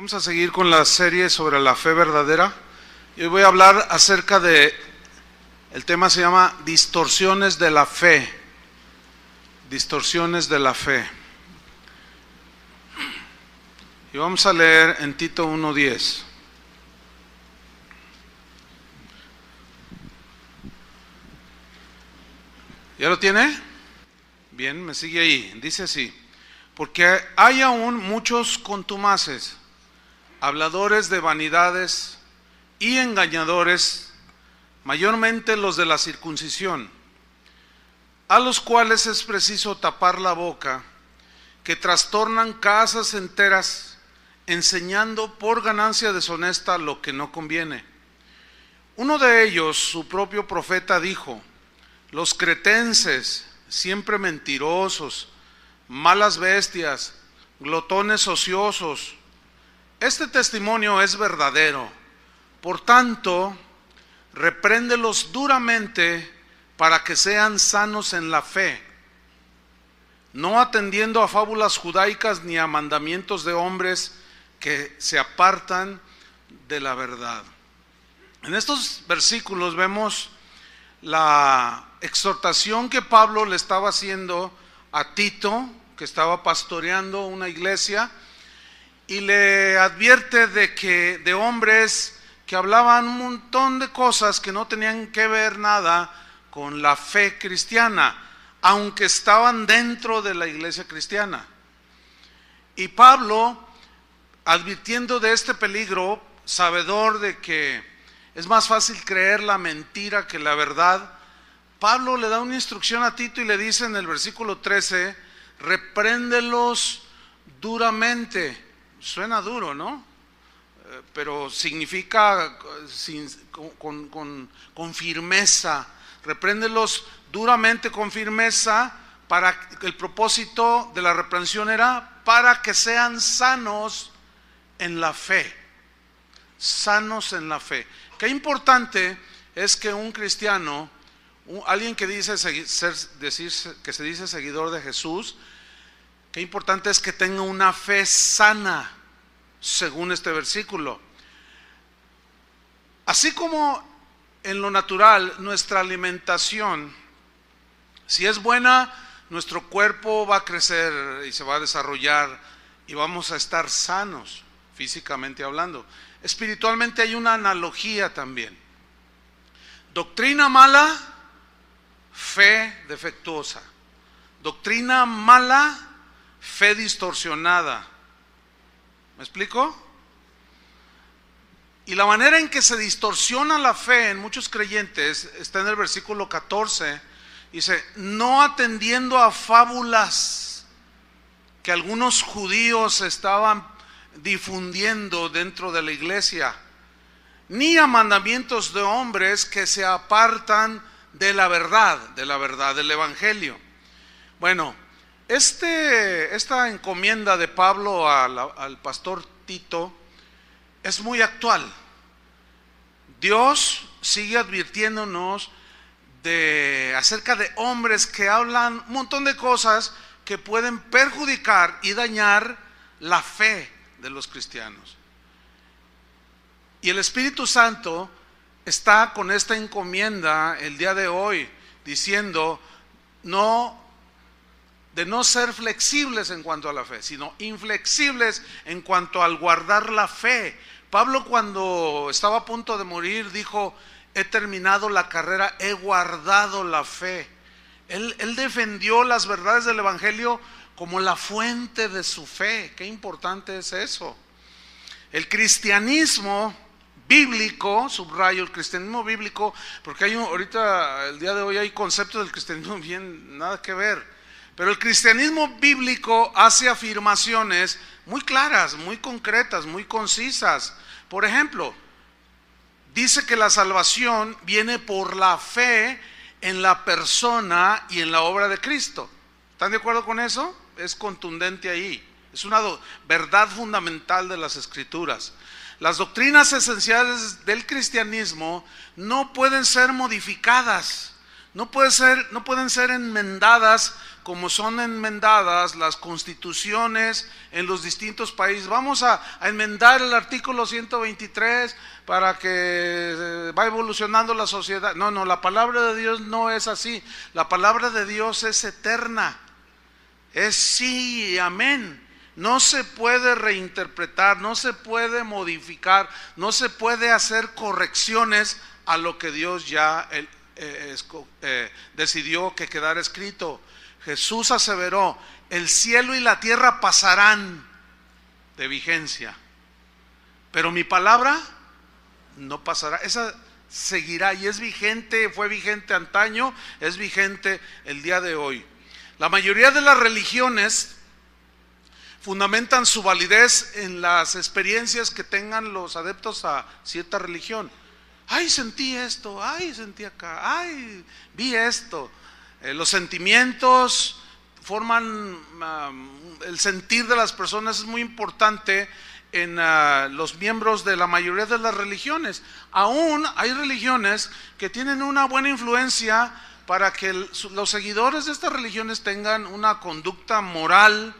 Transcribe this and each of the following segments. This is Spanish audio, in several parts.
Vamos a seguir con la serie sobre la fe verdadera. Y hoy voy a hablar acerca de, el tema se llama distorsiones de la fe. Distorsiones de la fe. Y vamos a leer en Tito 1.10. ¿Ya lo tiene? Bien, me sigue ahí. Dice así. Porque hay aún muchos contumaces, habladores de vanidades y engañadores, mayormente los de la circuncisión, a los cuales es preciso tapar la boca, que trastornan casas enteras, enseñando por ganancia deshonesta lo que no conviene. Uno de ellos, su propio profeta, dijo, los cretenses, siempre mentirosos, malas bestias, glotones ociosos. Este testimonio es verdadero. Por tanto, repréndelos duramente para que sean sanos en la fe, no atendiendo a fábulas judaicas ni a mandamientos de hombres que se apartan de la verdad. En estos versículos vemos la exhortación que Pablo le estaba haciendo a Tito, que estaba pastoreando una iglesia, y le advierte de que de hombres que hablaban un montón de cosas que no tenían que ver nada con la fe cristiana, aunque estaban dentro de la iglesia cristiana. Y Pablo, advirtiendo de este peligro, sabedor de que es más fácil creer la mentira que la verdad, Pablo le da una instrucción a Tito y le dice en el versículo 13, repréndelos duramente. Suena duro, ¿no? Eh, pero significa con, con, firmeza. Repréndelos duramente con firmeza para el propósito de la reprensión era para que sean sanos en la fe. Sanos en la fe. Qué importante es que un cristiano alguien que dice ser, que se dice seguidor de Jesús, qué importante es que tenga una fe sana, según este versículo. Así como en lo natural nuestra alimentación, si es buena, nuestro cuerpo va a crecer y se va a desarrollar y vamos a estar sanos, físicamente hablando. Espiritualmente hay una analogía también. Doctrina mala fe defectuosa. Doctrina mala, fe distorsionada. ¿Me explico? Y la manera en que se distorsiona la fe en muchos creyentes está en el versículo 14. Dice, no atendiendo a fábulas que algunos judíos estaban difundiendo dentro de la iglesia, ni a mandamientos de hombres que se apartan de la verdad, de la verdad del Evangelio. Bueno, este, esta encomienda de Pablo al, pastor Tito es muy actual. Dios sigue advirtiéndonos de acerca de hombres que hablan un montón de cosas que pueden perjudicar y dañar la fe de los cristianos. Y el Espíritu Santo está con esta encomienda el día de hoy diciendo no de no ser flexibles en cuanto a la fe, sino inflexibles en cuanto al guardar la fe. Pablo cuando estaba a punto de morir dijo, he terminado la carrera, he guardado la fe. Él, defendió las verdades del Evangelio como la fuente de su fe. Qué importante es eso. El cristianismo bíblico, subrayo el cristianismo bíblico, porque hay un, ahorita, el día de hoy hay conceptos del cristianismo bien nada que ver, pero el cristianismo bíblico hace afirmaciones muy claras, muy concretas, muy concisas. Por ejemplo, dice que la salvación viene por la fe en la persona y en la obra de Cristo. ¿Están de acuerdo con eso? Es contundente ahí. Es una verdad fundamental de las escrituras. Las doctrinas esenciales del cristianismo no pueden ser modificadas, no, puede ser, no pueden ser enmendadas como son enmendadas las constituciones en los distintos países. Vamos a, enmendar el artículo 123 para que eh, va evolucionando la sociedad. No, no, la palabra de Dios no es así. La palabra de Dios es eterna. Es sí y amén. No se puede reinterpretar, no se puede modificar, no se puede hacer correcciones a lo que Dios ya eh, eh, decidió que quedara escrito. Jesús aseveró, el cielo y la tierra pasarán de vigencia, pero mi palabra no pasará. Esa seguirá y es vigente, fue vigente antaño, es vigente el día de hoy. La mayoría de las religiones fundamentan su validez en las experiencias que tengan los adeptos a cierta religión. Ay, sentí esto, ay, sentí acá, ay, vi esto. Eh, los sentimientos forman el sentir de las personas es muy importante en ah, los miembros de la mayoría de las religiones. Aún hay religiones que tienen una buena influencia para que los seguidores de estas religiones tengan una conducta moral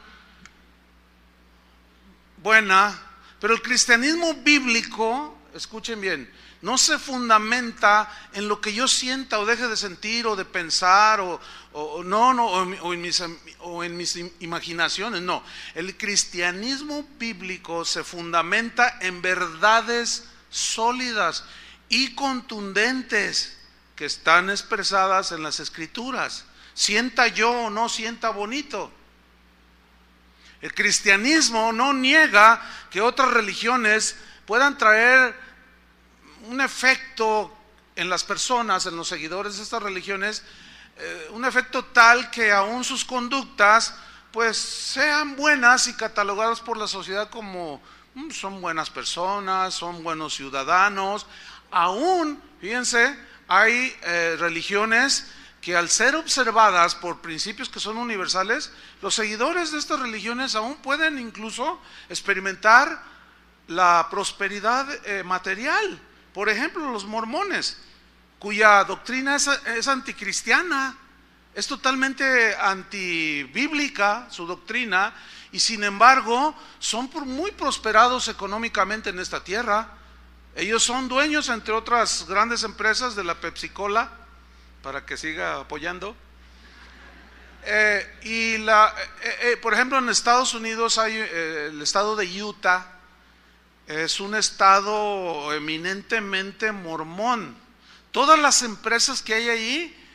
buena, pero el cristianismo bíblico, escuchen bien, no se fundamenta en lo que yo sienta o deje de sentir o de pensar o, no, no, o, en mis, o en mis imaginaciones, no. El cristianismo bíblico se fundamenta en verdades sólidas y contundentes que están expresadas en las escrituras. Sienta yo o no sienta bonito. El cristianismo no niega que otras religiones puedan traer un efecto en las personas, en los seguidores de estas religiones, eh, un efecto tal que aún sus conductas pues sean buenas y catalogadas por la sociedad como mm, son buenas personas, son buenos ciudadanos. Aún, fíjense, hay eh, religiones que al ser observadas por principios que son universales, los seguidores de estas religiones aún pueden incluso experimentar la prosperidad eh, material. Por ejemplo, los mormones, cuya doctrina es, anticristiana, es totalmente antibíblica su doctrina, y sin embargo son muy prosperados económicamente en esta tierra. Ellos son dueños, entre otras grandes empresas, de la Pepsi Cola, para que siga apoyando. Eh, y la, eh, eh, por ejemplo, en Estados Unidos hay el estado de Utah, es un estado eminentemente mormón. Todas las empresas que hay ahí,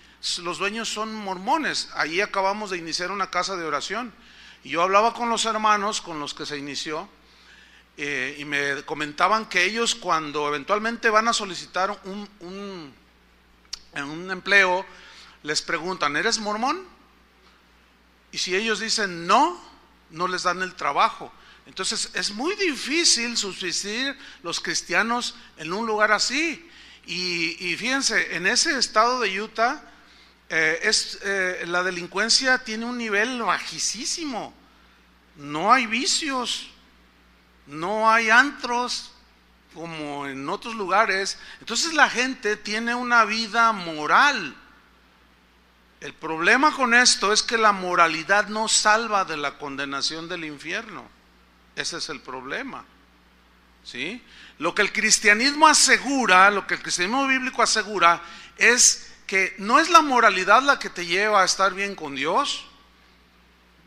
los dueños son mormones. Allí acabamos de iniciar una casa de oración. Y yo hablaba con los hermanos con los que se inició eh, y me comentaban que ellos cuando eventualmente van a solicitar un, un, un empleo, les preguntan, ¿eres mormón? Y si ellos dicen no, no les dan el trabajo. Entonces es muy difícil subsistir los cristianos en un lugar así. Y, fíjense, en ese estado de Utah, eh, es, eh, la delincuencia tiene un nivel bajísimo. No hay vicios, no hay antros como en otros lugares. Entonces la gente tiene una vida moral. El problema con esto es que la moralidad no salva de la condenación del infierno. Ese es el problema. ¿Sí? Lo que el cristianismo asegura, lo que el cristianismo bíblico asegura, es que no es la moralidad la que te lleva a estar bien con Dios,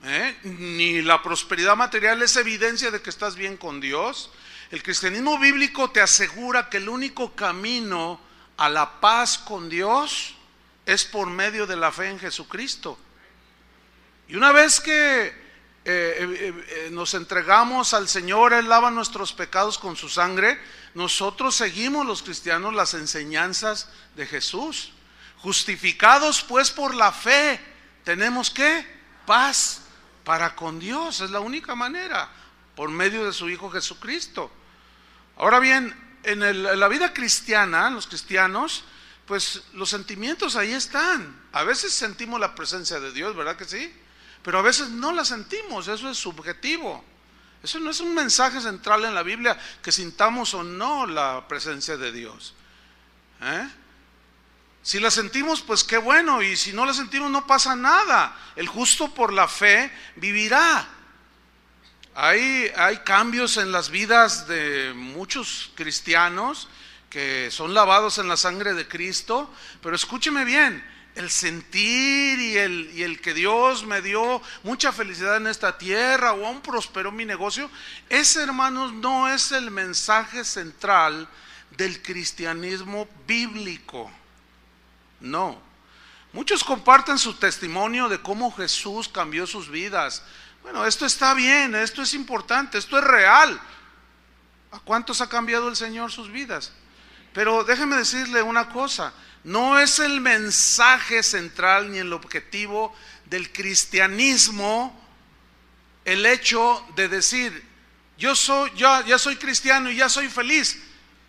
¿eh? ni la prosperidad material es evidencia de que estás bien con Dios. El cristianismo bíblico te asegura que el único camino a la paz con Dios es por medio de la fe en Jesucristo. Y una vez que eh, eh, eh, nos entregamos al Señor, Él lava nuestros pecados con su sangre, nosotros seguimos los cristianos las enseñanzas de Jesús. Justificados pues por la fe, tenemos que paz para con Dios, es la única manera, por medio de su Hijo Jesucristo. Ahora bien, en, en la vida cristiana, los cristianos, pues los sentimientos ahí están. A veces sentimos la presencia de Dios, ¿verdad que sí? Pero a veces no la sentimos, eso es subjetivo. Eso no es un mensaje central en la Biblia que sintamos o no la presencia de Dios. ¿Eh? Si la sentimos, pues qué bueno, y si no la sentimos, no pasa nada. El justo por la fe vivirá. Hay, hay cambios en las vidas de muchos cristianos que son lavados en la sangre de Cristo, pero escúcheme bien, el sentir y el, y el, que Dios me dio mucha felicidad en esta tierra o aún prosperó mi negocio, ese hermanos no es el mensaje central del cristianismo bíblico. No. Muchos comparten su testimonio de cómo Jesús cambió sus vidas. Bueno, esto está bien, esto es importante, esto es real. ¿A cuántos ha cambiado el Señor sus vidas? Pero déjeme decirle una cosa, no es el mensaje central ni el objetivo del cristianismo el hecho de decir, yo soy, ya, soy cristiano y ya soy feliz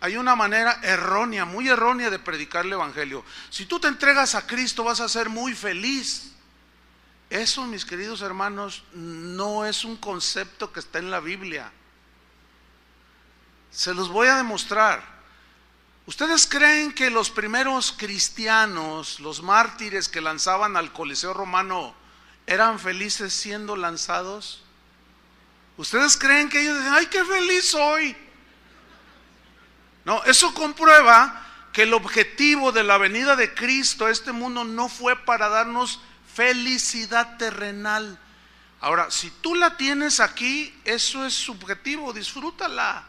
hay una manera errónea, muy errónea de predicar el Evangelio. Si tú te entregas a Cristo vas a ser muy feliz. Eso, mis queridos hermanos, no es un concepto que está en la Biblia. Se los voy a demostrar. ¿Ustedes creen que los primeros cristianos, los mártires que lanzaban al Coliseo romano, eran felices siendo lanzados? ¿Ustedes creen que ellos dicen, ay, qué feliz soy? No, eso comprueba que el objetivo de la venida de Cristo a este mundo no fue para darnos felicidad terrenal. Ahora, si tú la tienes aquí, eso es subjetivo, disfrútala.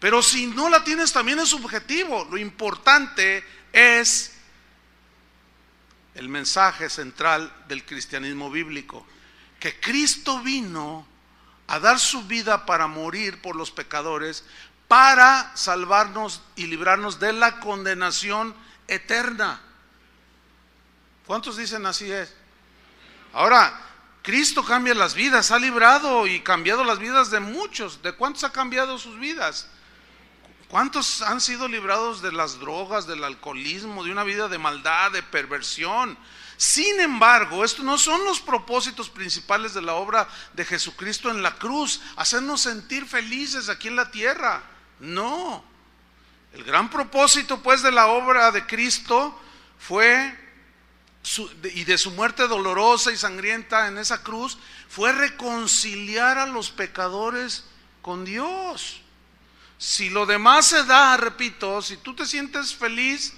Pero si no la tienes, también es subjetivo. Lo importante es el mensaje central del cristianismo bíblico, que Cristo vino a dar su vida para morir por los pecadores, para salvarnos y librarnos de la condenación eterna. ¿Cuántos dicen así es? Ahora, Cristo cambia las vidas, ha librado y cambiado las vidas de muchos. ¿De cuántos ha cambiado sus vidas? ¿Cuántos han sido librados de las drogas, del alcoholismo, de una vida de maldad, de perversión? Sin embargo, estos no son los propósitos principales de la obra de Jesucristo en la cruz, hacernos sentir felices aquí en la tierra. No. El gran propósito pues de la obra de Cristo fue, y de su muerte dolorosa y sangrienta en esa cruz, fue reconciliar a los pecadores con Dios. Si lo demás se da, repito, si tú te sientes feliz,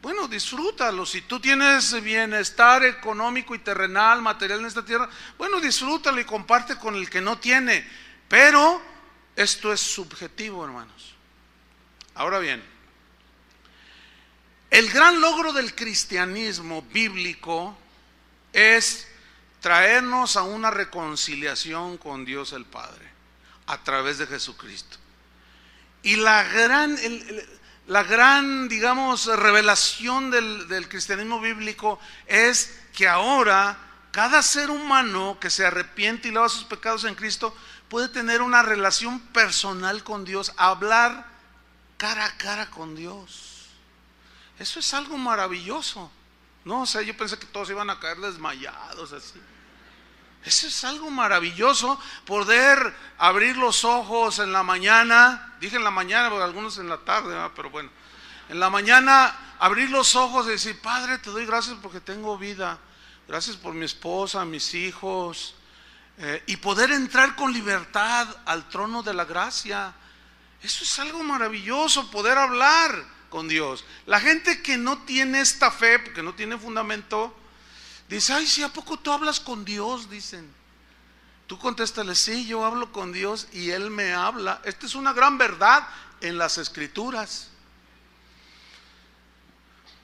bueno, disfrútalo. Si tú tienes bienestar económico y terrenal, material en esta tierra, bueno, disfrútalo y comparte con el que no tiene. Pero esto es subjetivo, hermanos. Ahora bien, el gran logro del cristianismo bíblico es traernos a una reconciliación con Dios el Padre a través de Jesucristo. Y la gran, la gran digamos, revelación del, del cristianismo bíblico es que ahora cada ser humano que se arrepiente y lava sus pecados en Cristo puede tener una relación personal con Dios, hablar cara a cara con Dios. Eso es algo maravilloso. No, o sea, yo pensé que todos iban a caer desmayados así. Eso es algo maravilloso, poder abrir los ojos en la mañana, dije en la mañana, porque algunos en la tarde, pero bueno, en la mañana abrir los ojos y decir, Padre, te doy gracias porque tengo vida, gracias por mi esposa, mis hijos, eh, y poder entrar con libertad al trono de la gracia. Eso es algo maravilloso, poder hablar con Dios. La gente que no tiene esta fe, porque no tiene fundamento, dice, ay, si a poco tú hablas con Dios, dicen. Tú contéstale, sí, yo hablo con Dios y Él me habla. Esta es una gran verdad en las escrituras.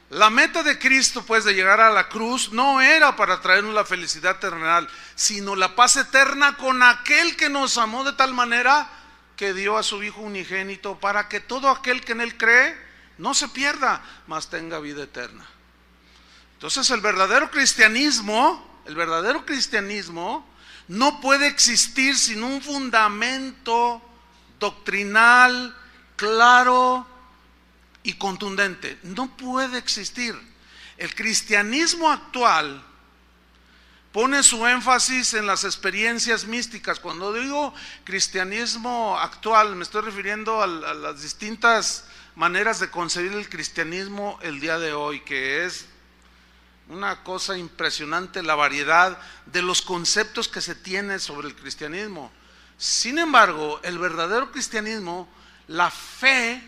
La meta de Cristo, pues, de llegar a la cruz no era para traernos la felicidad terrenal, sino la paz eterna con aquel que nos amó de tal manera que dio a su Hijo unigénito para que todo aquel que en Él cree no se pierda, mas tenga vida eterna. Entonces el verdadero cristianismo, el verdadero cristianismo no puede existir sin un fundamento doctrinal claro, y contundente. No puede existir. El cristianismo actual pone su énfasis en las experiencias místicas. Cuando digo cristianismo actual, me estoy refiriendo a, las distintas maneras de concebir el cristianismo el día de hoy, que es una cosa impresionante la variedad de los conceptos que se tiene sobre el cristianismo. Sin embargo, el verdadero cristianismo, la fe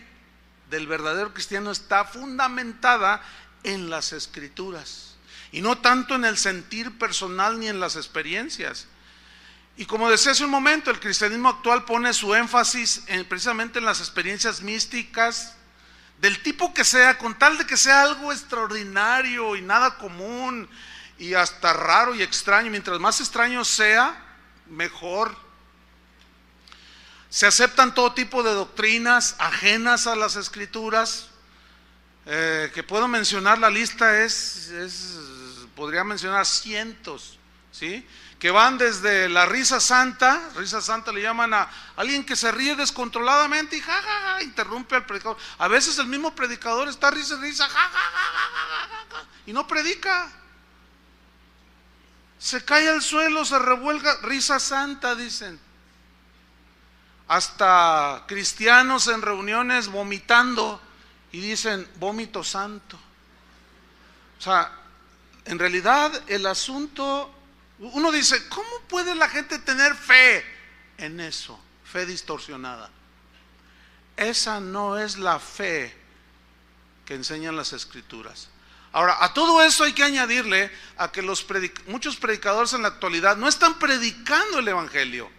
del verdadero cristiano está fundamentada en las escrituras y no tanto en el sentir personal ni en las experiencias. Y como decía hace un momento, el cristianismo actual pone su énfasis precisamente en las experiencias místicas, del tipo que sea, con tal de que sea algo extraordinario y nada común y hasta raro y extraño. Mientras más extraño sea, mejor. Se aceptan todo tipo de doctrinas ajenas a las escrituras. Eh, que puedo mencionar, la lista es, es, podría mencionar cientos, ¿sí? Que van desde la risa santa, risa santa le llaman a alguien que se ríe descontroladamente y ja, interrumpe al predicador. A veces el mismo predicador está risa, risa, ja, y no predica. Se cae al suelo, se revuelga, risa santa, dicen. Hasta cristianos en reuniones vomitando y dicen vómito santo. O sea, en realidad el asunto uno dice, ¿cómo puede la gente tener fe en eso? Fe distorsionada. Esa no es la fe que enseñan las escrituras. Ahora, a todo eso hay que añadirle a que los muchos predicadores en la actualidad no están predicando el Evangelio.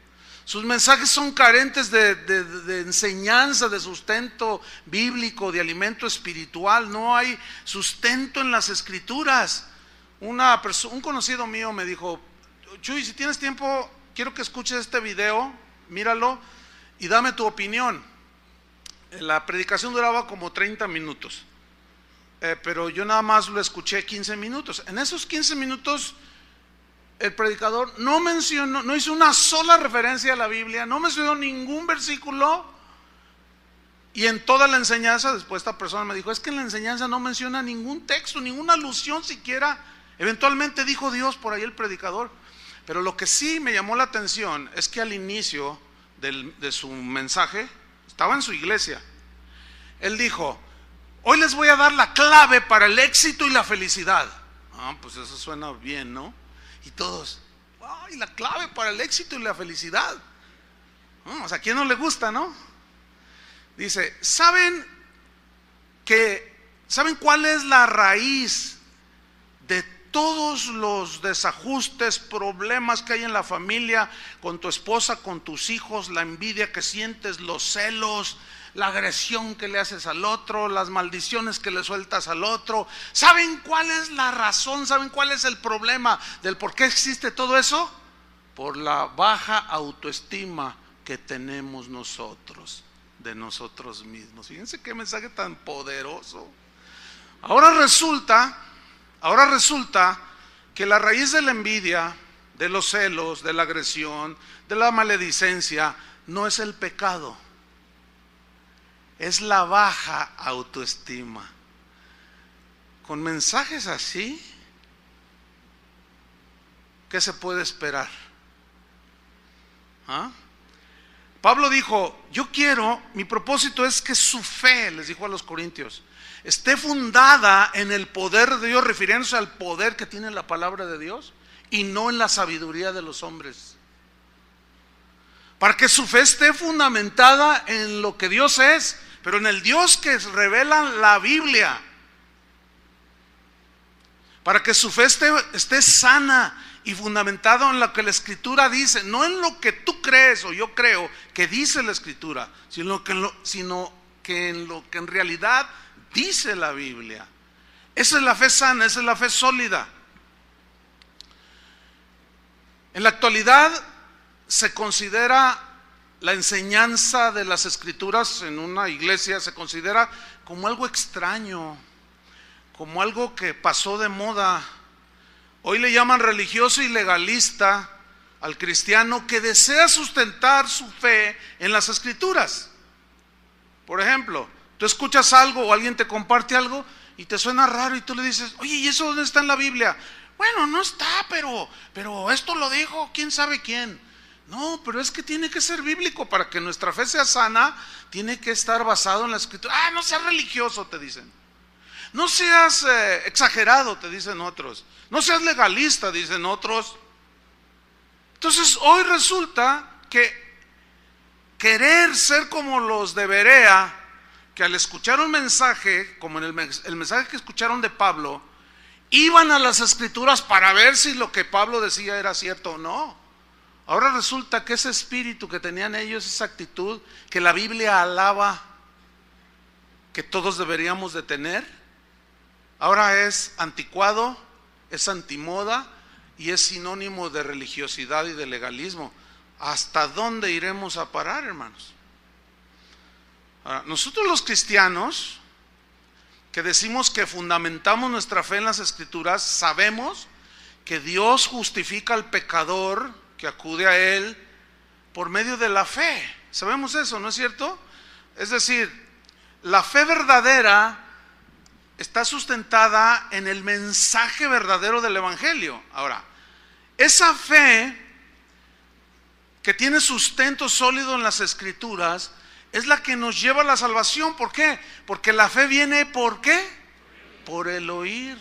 Sus mensajes son carentes de, de, enseñanza, de sustento bíblico, de alimento espiritual. No hay sustento en las escrituras. Una un conocido mío me dijo, Chuy, si tienes tiempo, quiero que escuches este video, míralo y dame tu opinión. La predicación duraba como 30 minutos, eh, pero yo nada más lo escuché 15 minutos. En esos 15 minutos el predicador no mencionó, no hizo una sola referencia a la Biblia, no mencionó ningún versículo. Y en toda la enseñanza, después esta persona me dijo, es que en la enseñanza no menciona ningún texto, ninguna alusión siquiera. Eventualmente dijo Dios por ahí el predicador. Pero lo que sí me llamó la atención es que al inicio de su mensaje, estaba en su iglesia, él dijo, hoy les voy a dar la clave para el éxito y la felicidad. Ah, pues eso suena bien, ¿no? Y todos, ay, la clave para el éxito y la felicidad. Ah, o sea, ¿a quién no le gusta, no? Dice, ¿saben que, ¿saben cuál es la raíz todos los desajustes, problemas que hay en la familia, con tu esposa, con tus hijos, la envidia que sientes, los celos, la agresión que le haces al otro, las maldiciones que le sueltas al otro. ¿Saben cuál es la razón? ¿Saben cuál es el problema del por qué existe todo eso? Por la baja autoestima que tenemos nosotros, de nosotros mismos. Fíjense qué mensaje tan poderoso. Ahora resulta Ahora resulta que la raíz de la envidia, de los celos, de la agresión, de la maledicencia, no es el pecado, es la baja autoestima. Con mensajes así, ¿qué se puede esperar? ¿Ah? Pablo dijo, yo quiero, mi propósito es que su fe, les dijo a los corintios, esté fundada en el poder de Dios, refiriéndose al poder que tiene la palabra de Dios y no en la sabiduría de los hombres. Para que su fe esté fundamentada en lo que Dios es, pero en el Dios que revela la Biblia. Para que su fe esté, sana y fundamentado en lo que la Escritura dice, no en lo que tú crees o yo creo que dice la Escritura, sino que, sino que en lo que en realidad dice la Biblia. Esa es la fe sana, esa es la fe sólida. En la actualidad se considera la enseñanza de las escrituras en una iglesia, se considera como algo extraño, como algo que pasó de moda. Hoy le llaman religioso y legalista al cristiano que desea sustentar su fe en las escrituras. Por ejemplo, Tú escuchas algo o alguien te comparte algo y te suena raro y tú le dices, oye, ¿y eso dónde está en la Biblia? Bueno, no está, pero, pero esto lo dijo quién sabe quién. No, pero es que tiene que ser bíblico para que nuestra fe sea sana, tiene que estar basado en la escritura. Ah, no seas religioso, te dicen. No seas eh, exagerado, te dicen otros. No seas legalista, dicen otros. Entonces, hoy resulta que querer ser como los de Berea, que al escuchar un mensaje, como en el, el mensaje que escucharon de Pablo, iban a las escrituras para ver si lo que Pablo decía era cierto o no. Ahora resulta que ese espíritu que tenían ellos, esa actitud que la Biblia alaba, que todos deberíamos de tener, ahora es anticuado, es antimoda y es sinónimo de religiosidad y de legalismo. ¿Hasta dónde iremos a parar, hermanos? Ahora, nosotros los cristianos, que decimos que fundamentamos nuestra fe en las escrituras, sabemos que Dios justifica al pecador que acude a Él por medio de la fe. Sabemos eso, ¿no es cierto? Es decir, la fe verdadera está sustentada en el mensaje verdadero del Evangelio. Ahora, esa fe que tiene sustento sólido en las escrituras es la que nos lleva a la salvación. ¿Por qué? Porque la fe viene por qué? Por el oír.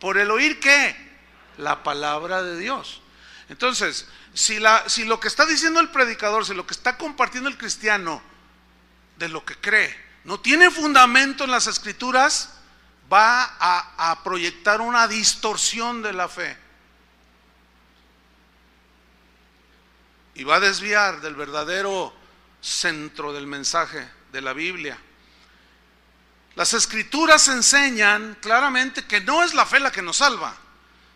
¿Por el oír qué? La palabra de Dios. Entonces, si, lo que está diciendo el predicador, si lo que está compartiendo el cristiano de lo que cree, no tiene fundamento en las escrituras, va a proyectar una distorsión de la fe. Y va a desviar del verdadero centro del mensaje de la Biblia. Las escrituras enseñan claramente que no es la fe la que nos salva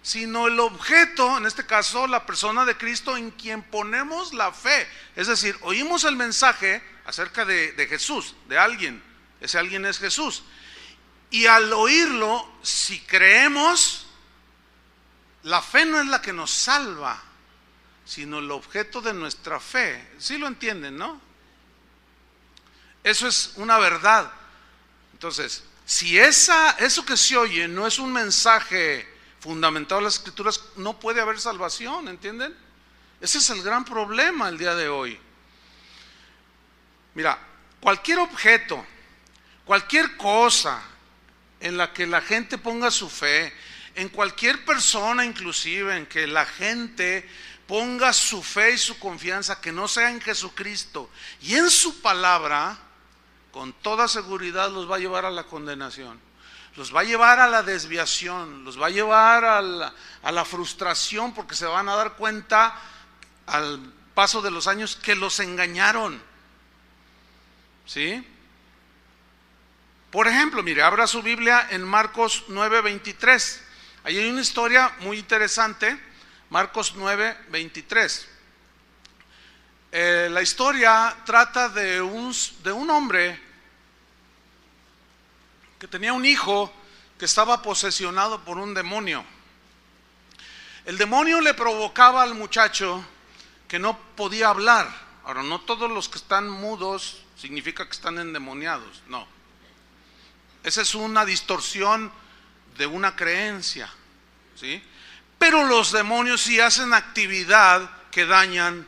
sino el objeto, en este caso la persona de Cristo en quien ponemos la fe. Es decir, oímos el mensaje acerca de, Jesús, de alguien, ese alguien es Jesús. Y al oírlo, si creemos, la fe no es la que nos salva, sino el objeto de nuestra fe. ¿Sí lo entienden, no? Eso es una verdad. Entonces, si esa, eso que se oye no es un mensaje fundamentado en las escrituras, no puede haber salvación, ¿entienden? Ese es el gran problema el día de hoy. Mira, cualquier objeto, cualquier cosa en la que la gente ponga su fe, en cualquier persona inclusive en que la gente ponga su fe y su confianza, que no sea en Jesucristo y en su palabra, con toda seguridad los va a llevar a la condenación los va a llevar a la desviación, los va a llevar a la, frustración porque se van a dar cuenta al paso de los años que los engañaron. ¿Sí? Por ejemplo, mire, abra su Biblia en Marcos 9:23. Ahí hay una historia muy interesante, Marcos 9:23. Eh, la historia trata de un, de un hombre que tenía un hijo que estaba posesionado por un demonio. El demonio le provocaba al muchacho que no podía hablar. Ahora, no todos los que están mudos significa que están endemoniados, no. Esa es una distorsión de una creencia, ¿sí? Pero los demonios sí hacen actividad que dañan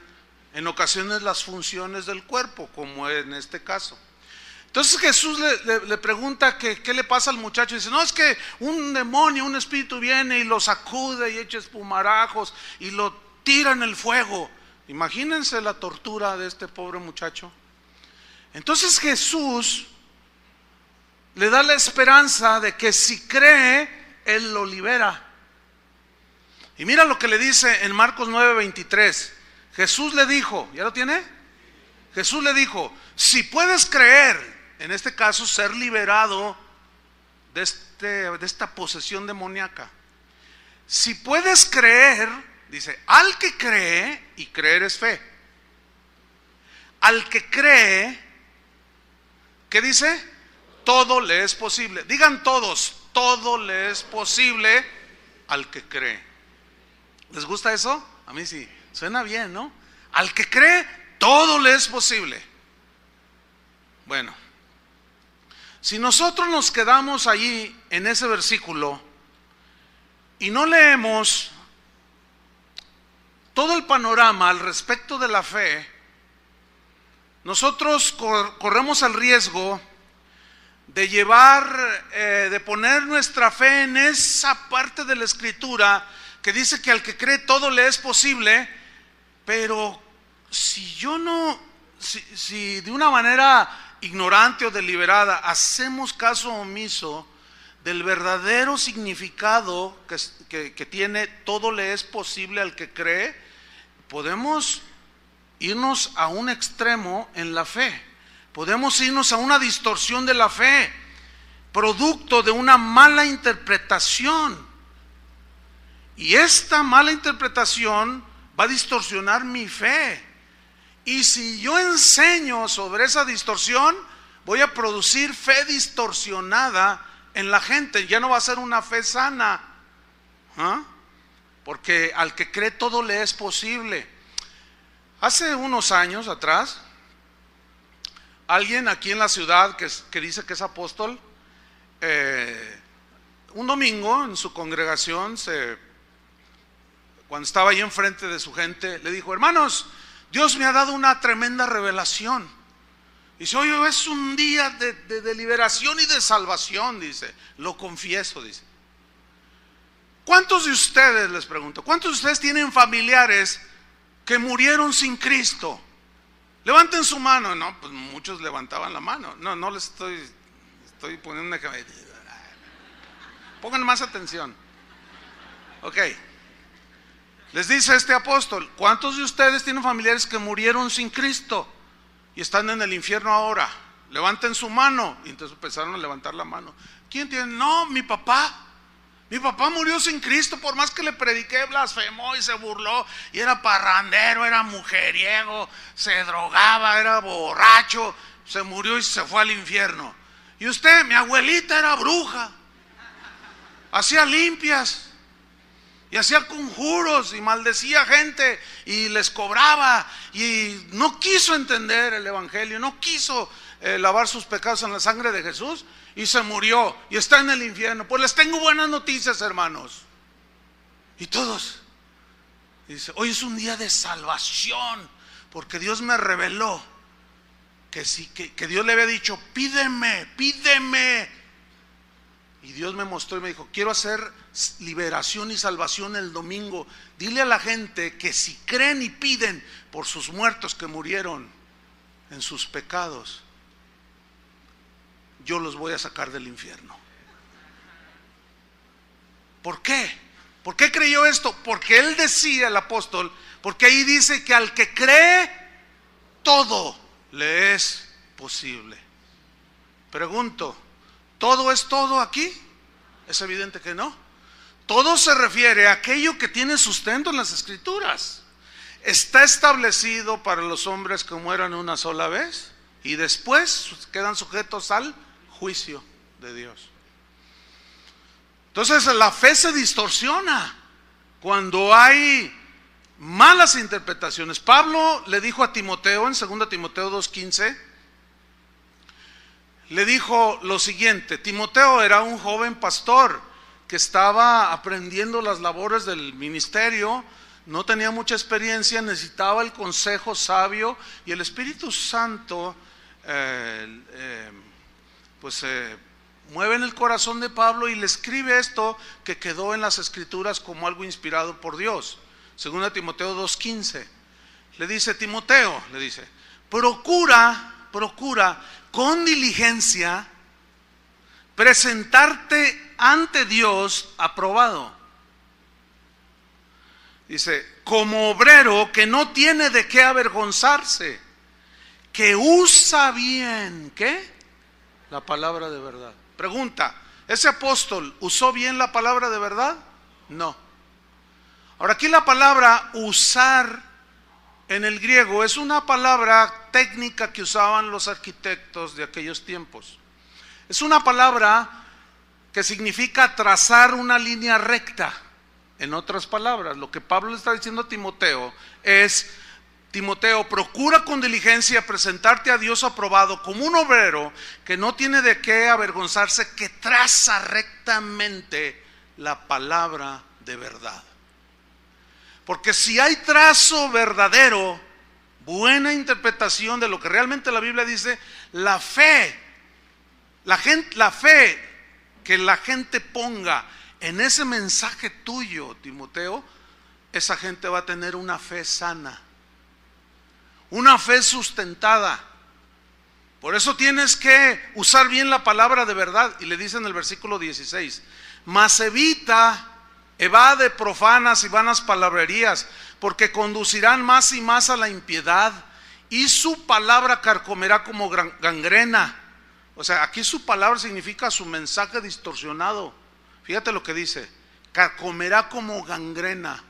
en ocasiones las funciones del cuerpo, como en este caso. Entonces Jesús le, pregunta que, qué le pasa al muchacho. Y dice, no, es que un demonio, un espíritu viene y lo sacude y echa espumarajos y lo tira en el fuego. Imagínense la tortura de este pobre muchacho. Entonces Jesús le da la esperanza de que si cree, Él lo libera. Y mira lo que le dice en Marcos 9:23. Jesús le dijo, ¿ya lo tiene? Jesús le dijo, si puedes creer, en este caso, ser liberado de, este, de esta posesión demoníaca. Si puedes creer, dice, al que cree, y creer es fe, al que cree, ¿qué dice? Todo le es posible. Digan todos, todo le es posible al que cree. ¿Les gusta eso? A mí sí, suena bien, ¿no? Al que cree, todo le es posible. Bueno, si nosotros nos quedamos allí en ese versículo y no leemos todo el panorama al respecto de la fe, nosotros corremos el riesgo de llevar, eh, de poner nuestra fe en esa parte de la escritura que dice que al que cree todo le es posible, pero si yo no, si, de una manera ignorante o deliberada hacemos caso omiso del verdadero significado que, que tiene todo le es posible al que cree, podemos irnos a un extremo en la fe. Podemos irnos a una distorsión de la fe, producto de una mala interpretación. Y esta mala interpretación va a distorsionar mi fe. Y si yo enseño sobre esa distorsión, voy a producir fe distorsionada en la gente. Ya no va a ser una fe sana. ¿Ah? Porque al que cree todo le es posible. Hace unos años atrás, alguien aquí en la ciudad que, dice que es apóstol, eh, un domingo en su congregación, se, cuando estaba ahí enfrente de su gente, le dijo, hermanos, Dios me ha dado una tremenda revelación. Dice, hoy es un día de, de liberación y de salvación, dice, lo confieso, dice. ¿Cuántos de ustedes, les pregunto, cuántos de ustedes tienen familiares que murieron sin Cristo? Levanten su mano. No, pues muchos levantaban la mano. No, no les estoy, estoy poniendo una... Pongan más atención. Ok. Les dice este apóstol, ¿cuántos de ustedes tienen familiares que murieron sin Cristo y están en el infierno ahora? Levanten su mano. Y entonces empezaron a levantar la mano. ¿Quién tiene? No, mi papá. Mi papá murió sin Cristo, por más que le prediqué, blasfemó y se burló, y era parrandero, era mujeriego, se drogaba, era borracho, se murió y se fue al infierno. Y usted, mi abuelita era bruja, hacía limpias, y hacía conjuros, y maldecía gente, y les cobraba, y no quiso entender el Evangelio, no quiso eh, lavar sus pecados en la sangre de Jesús, y se murió y está en el infierno. Pues les tengo buenas noticias, hermanos. Y todos. Dice, hoy es un día de salvación, porque Dios me reveló que, sí, que, que Dios le había dicho, pídeme, pídeme. Y Dios me mostró y me dijo, quiero hacer liberación y salvación el domingo. Dile a la gente que si creen y piden por sus muertos que murieron en sus pecados, yo los voy a sacar del infierno. ¿Por qué? ¿Por qué creyó esto? Porque él decía, el apóstol, porque ahí dice que al que cree, todo le es posible. Pregunto, ¿todo es todo aquí? Es evidente que no. Todo se refiere a aquello que tiene sustento en las escrituras. Está establecido para los hombres que mueran una sola vez y después quedan sujetos al juicio de Dios. Entonces la fe se distorsiona cuando hay malas interpretaciones. Pablo le dijo a Timoteo en 2 Timoteo 2.15, le dijo lo siguiente, Timoteo era un joven pastor que estaba aprendiendo las labores del ministerio, no tenía mucha experiencia, necesitaba el consejo sabio y el Espíritu Santo eh, eh, pues se mueve en el corazón de Pablo y le escribe esto que quedó en las escrituras como algo inspirado por Dios. Según Timoteo 2.15. Le dice, Timoteo, le dice, procura, procura con diligencia presentarte ante Dios aprobado. Dice, como obrero que no tiene de qué avergonzarse, que usa bien, ¿qué? la palabra de verdad. Pregunta, ¿ese apóstol usó bien la palabra de verdad? No. Ahora aquí la palabra usar en el griego es una palabra técnica que usaban los arquitectos de aquellos tiempos. Es una palabra que significa trazar una línea recta. En otras palabras, lo que Pablo le está diciendo a Timoteo es Timoteo, procura con diligencia presentarte a Dios aprobado como un obrero que no tiene de qué avergonzarse, que traza rectamente la palabra de verdad. Porque si hay trazo verdadero, buena interpretación de lo que realmente la Biblia dice, la fe, la, gente, la fe que la gente ponga en ese mensaje tuyo, Timoteo, esa gente va a tener una fe sana, una fe sustentada. Por eso tienes que usar bien la palabra de verdad. Y le dice en el versículo 16, mas evita, evade profanas y vanas palabrerías, porque conducirán más y más a la impiedad, y su palabra carcomerá como gangrena. O sea, aquí su palabra significa su mensaje distorsionado. Fíjate lo que dice, carcomerá como gangrena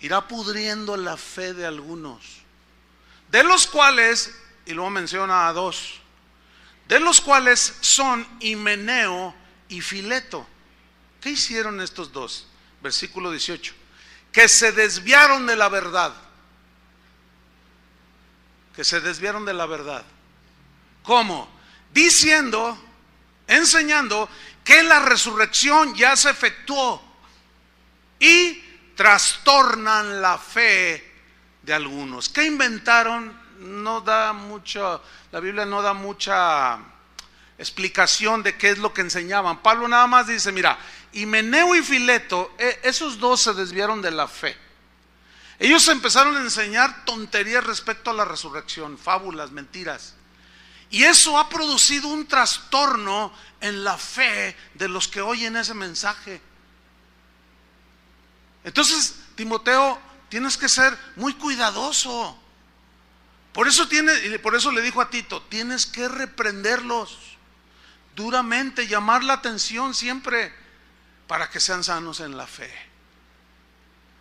irá pudriendo la fe de algunos, de los cuales, y luego menciona a dos, de los cuales son Himeneo y Fileto. ¿Qué hicieron estos dos? Versículo 18. Que se desviaron de la verdad. Que se desviaron de la verdad. ¿Cómo? Diciendo, enseñando que la resurrección ya se efectuó y trastornan la fe de algunos. ¿Qué inventaron? No da mucho, la Biblia no da mucha explicación de qué es lo que enseñaban. Pablo nada más dice, mira, Himeneo y Fileto, e, esos dos se desviaron de la fe. Ellos empezaron a enseñar tonterías respecto a la resurrección, fábulas, mentiras. Y eso ha producido un trastorno en la fe de los que oyen ese mensaje. Entonces, Timoteo, tienes que ser muy cuidadoso. Por eso, tiene, por eso le dijo a Tito, tienes que reprenderlos duramente, llamar la atención siempre para que sean sanos en la fe.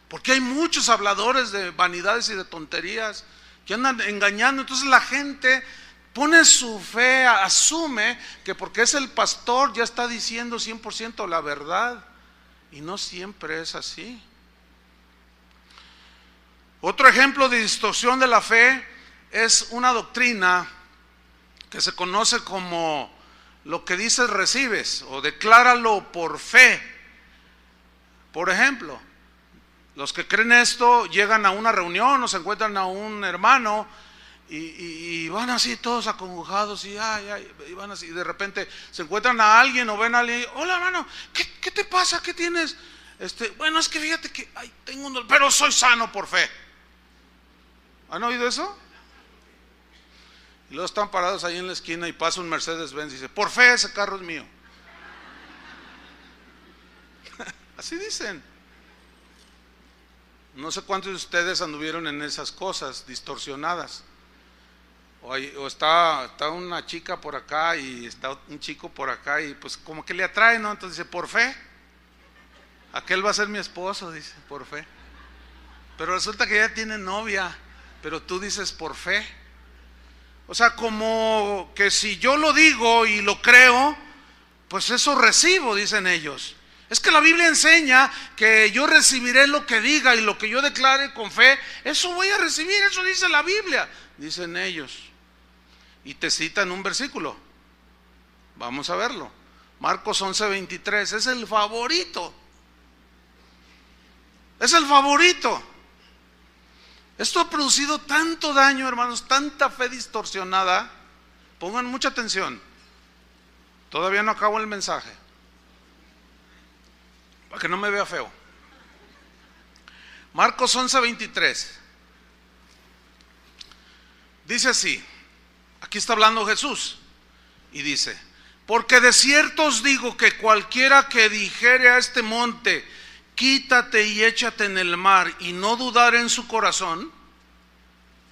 Porque hay muchos habladores de vanidades y de tonterías que andan engañando. Entonces la gente pone su fe, asume que porque es el pastor ya está diciendo 100% la verdad. Y no siempre es así. Otro ejemplo de distorsión de la fe es una doctrina que se conoce como lo que dices recibes o decláralo por fe. Por ejemplo, los que creen esto llegan a una reunión o se encuentran a un hermano y, van así todos acongojados y, y, van así, y de repente se encuentran a alguien o ven a alguien, hola hermano, ¿qué, te pasa? ¿Qué tienes? Este, bueno, es que fíjate que ay, tengo un pero soy sano por fe. ¿Han oído eso? Y luego están parados ahí en la esquina y pasa un Mercedes Benz y dice, por fe ese carro es mío. Así dicen. No sé cuántos de ustedes anduvieron en esas cosas distorsionadas. O, está, está, una chica por acá y está un chico por acá y pues como que le atrae, ¿no? Entonces dice, por fe. Aquel va a ser mi esposo, dice, por fe. Pero resulta que ya tiene novia pero tú dices por fe. O sea, como que si yo lo digo y lo creo, pues eso recibo, dicen ellos. Es que la Biblia enseña que yo recibiré lo que diga y lo que yo declare con fe, eso voy a recibir, eso dice la Biblia, dicen ellos. Y te citan un versículo. Vamos a verlo. Marcos 11:23, es el favorito. Es el favorito. Esto ha producido tanto daño, hermanos, tanta fe distorsionada. Pongan mucha atención. Todavía no acabo el mensaje. Para que no me vea feo. Marcos 11:23. Dice así. Aquí está hablando Jesús. Y dice, porque de cierto os digo que cualquiera que dijere a este monte, quítate y échate en el mar y no dudar en su corazón,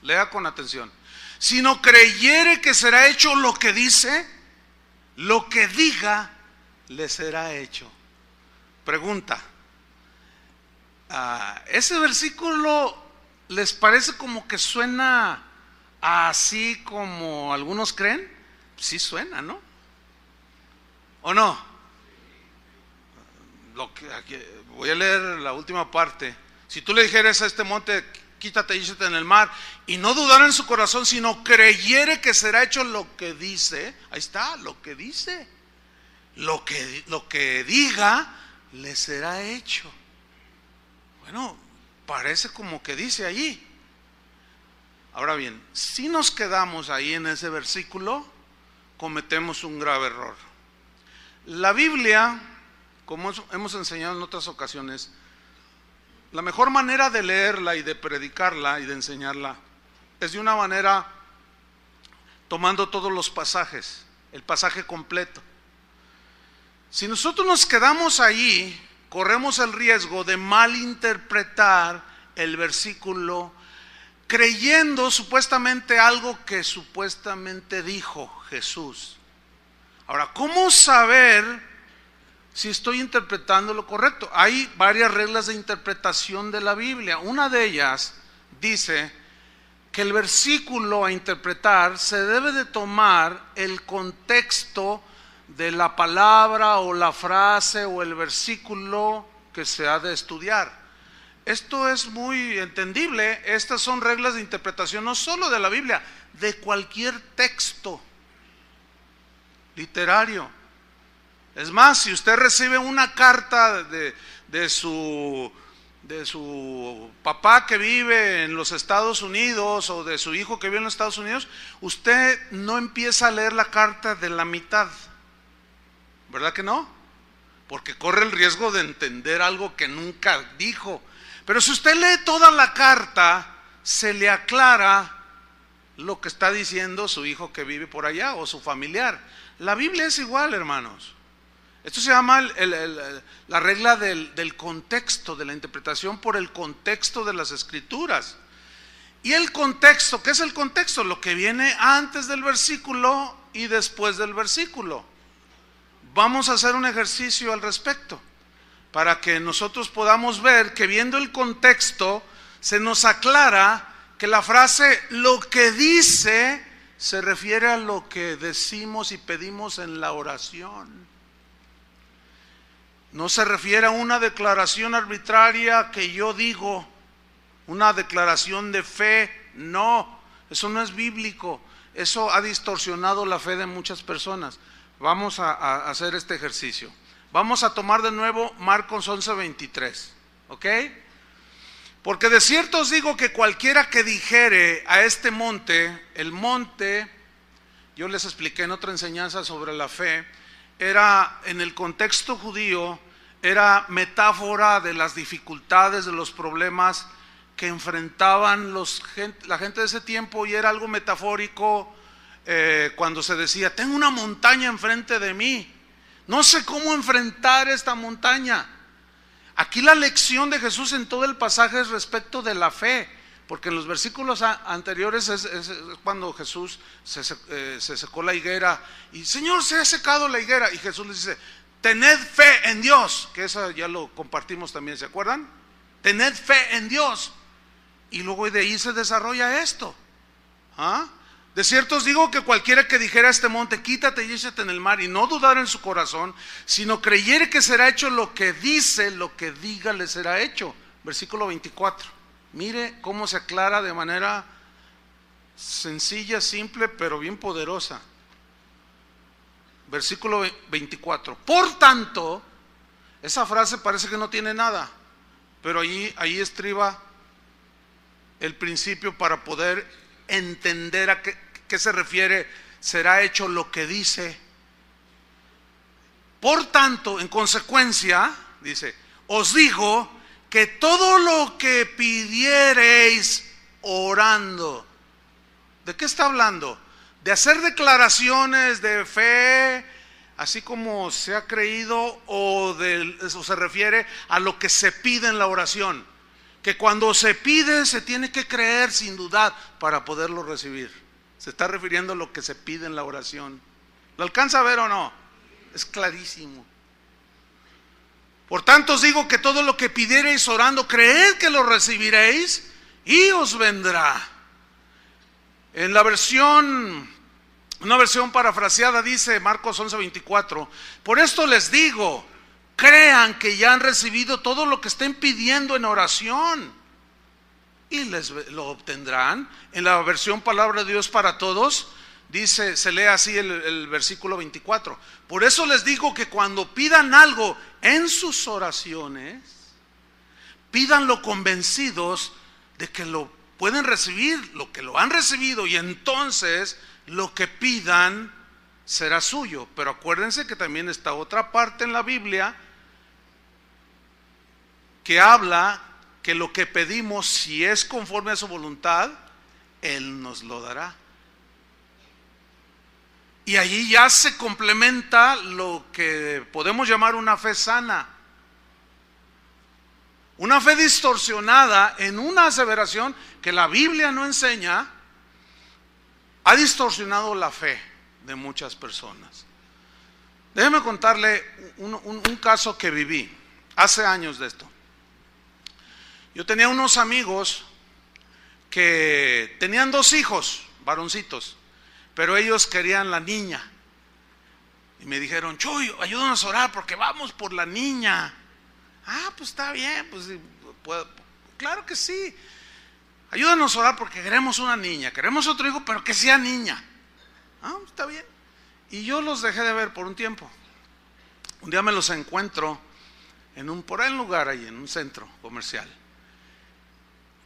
lea con atención, sino creyere que será hecho lo que dice, lo que diga, le será hecho. Pregunta, ah, ¿ese versículo les parece como que suena así como algunos creen? Sí suena, ¿no? ¿O no? Lo que, voy a leer la última parte. Si tú le dijeras a este monte, quítate y échate en el mar, y no dudar en su corazón, sino creyere que será hecho lo que dice, ahí está, lo que dice, lo que, lo que diga le será hecho. Bueno, parece como que dice allí. Ahora bien, si nos quedamos ahí en ese versículo, cometemos un grave error. La Biblia, como hemos enseñado en otras ocasiones, la mejor manera de leerla y de predicarla y de enseñarla es de una manera tomando todos los pasajes, el pasaje completo. Si nosotros nos quedamos ahí, corremos el riesgo de malinterpretar el versículo creyendo supuestamente algo que supuestamente dijo Jesús. Ahora, ¿cómo saber si estoy interpretando lo correcto? Hay varias reglas de interpretación de la Biblia. Una de ellas dice que el versículo a interpretar se debe de tomar el contexto de la palabra o la frase o el versículo que se ha de estudiar. Esto es muy entendible. Estas son reglas de interpretación no solo de la Biblia, de cualquier texto literario. Es más, si usted recibe una carta de, de, su, de su papá que vive en los Estados Unidos o de su hijo que vive en los Estados Unidos, usted no empieza a leer la carta de la mitad. ¿Verdad que no? Porque corre el riesgo de entender algo que nunca dijo pero si usted lee toda la carta, se le aclara lo que está diciendo su hijo que vive por allá o su familiar. La Biblia es igual, hermanos. Esto se llama la regla del, del contexto, de la interpretación por el contexto de las escrituras. Y el contexto, ¿qué es el contexto? Lo que viene antes del versículo y después del versículo. Vamos a hacer un ejercicio al respecto para que nosotros podamos ver que viendo el contexto se nos aclara que la frase lo que dice se refiere a lo que decimos y pedimos en la oración. No se refiere a una declaración arbitraria que yo digo, una declaración de fe, no, eso no es bíblico, eso ha distorsionado la fe de muchas personas. Vamos a, hacer este ejercicio. Vamos a tomar de nuevo Marcos 11:23, ¿ok? Porque de cierto os digo que cualquiera que dijere a este monte, el monte, yo les expliqué en otra enseñanza sobre la fe, era en el contexto judío, era metáfora de las dificultades, de los problemas que enfrentaban los, la gente de ese tiempo y era algo metafórico eh, cuando se decía, tengo una montaña enfrente de mí no sé cómo enfrentar esta montaña. Aquí la lección de Jesús en todo el pasaje es respecto de la fe, porque en los versículos anteriores es, cuando Jesús eh, se, secó la higuera y Señor, se ha secado la higuera y Jesús les dice, tened fe en Dios, que eso ya lo compartimos también, ¿se acuerdan? Tened fe en Dios. Y luego de ahí se desarrolla esto. ¿Ah? De cierto os digo que cualquiera que dijera a este monte, quítate y échate en el mar, y no dudar en su corazón, sino creyere que será hecho lo que dice, lo que diga le será hecho. Versículo 24. Mire cómo se aclara de manera sencilla, simple, pero bien poderosa. Versículo 24. Por tanto, esa frase parece que no tiene nada, pero ahí, ahí estriba el principio para poder entender a qué, ¿Qué se refiere? Será hecho lo que dice. Por tanto, en consecuencia, dice, os digo que todo lo que pidiereis orando, ¿de qué está hablando? De hacer declaraciones de fe, así como se ha creído, o, de, eso se refiere a lo que se pide en la oración. Que cuando se pide se tiene que creer sin dudar para poderlo recibir. Se está refiriendo a lo que se pide en la oración. ¿Lo alcanza a ver o no? Es clarísimo. Por tanto os digo que todo lo que pidiereis orando, creed que lo recibiréis y os vendrá. En la versión, una versión parafraseada dice Marcos 11:24, por esto les digo, crean que ya han recibido todo lo que estén pidiendo en oración y les lo obtendrán. En la versión Palabra de Dios para Todos dice, se lee así el, el versículo 24. Por eso les digo que cuando pidan algo en sus oraciones, pídanlo convencidos de que lo pueden recibir, lo que lo han recibido, y entonces lo que pidan será suyo. Pero acuérdense que también está otra parte en la Biblia que habla que lo que pedimos, si es conforme a su voluntad, Él nos lo dará. Y allí ya se complementa lo que podemos llamar una fe sana. Una fe distorsionada en una aseveración que la Biblia no enseña, ha distorsionado la fe de muchas personas. Déjeme contarle un, caso que viví hace años de esto. Yo tenía unos amigos que tenían dos hijos, varoncitos, pero ellos querían la niña. Y me dijeron, Chuy, ayúdanos a orar porque vamos por la niña. Ah, pues está bien, pues claro que sí. Ayúdanos a orar porque queremos una niña, queremos otro hijo, pero que sea niña. Ah, está bien. Y yo los dejé de ver por un tiempo. Un día me los encuentro en un por ahí un lugar ahí, en un centro comercial.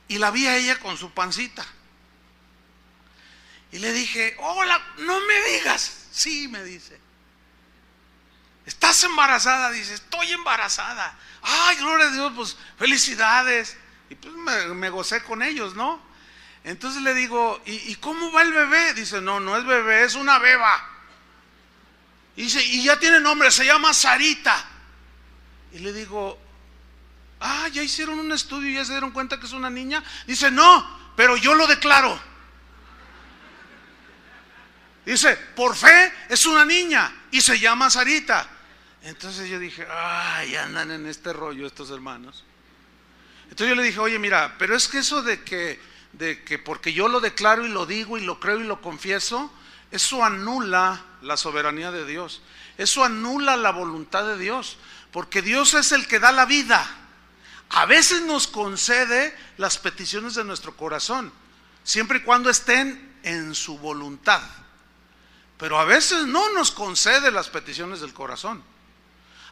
Y la vi a ella con su pancita. Y le dije, hola, no me digas. Sí, me dice. ¿Estás embarazada? Dice, estoy embarazada. Ay, gloria a Dios, pues felicidades. Y pues me, gocé con ellos, ¿no? Entonces le digo, ¿y, cómo va el bebé? Dice, no, no es bebé, es una beba. Y dice, y ya tiene nombre, se llama Sarita. Y le digo, Ah, ya hicieron un estudio y ya se dieron cuenta que es una niña. Dice, no, pero yo lo declaro. Dice, por fe es una niña y se llama Sarita. Entonces yo dije, ay, andan en este rollo estos hermanos. Entonces yo le dije, oye, mira, pero es que eso de que, de que porque yo lo declaro y lo digo y lo creo y lo confieso, eso anula la soberanía de Dios. Eso anula la voluntad de Dios. Porque Dios es el que da la vida a veces nos concede las peticiones de nuestro corazón, siempre y cuando estén en su voluntad. Pero a veces no nos concede las peticiones del corazón.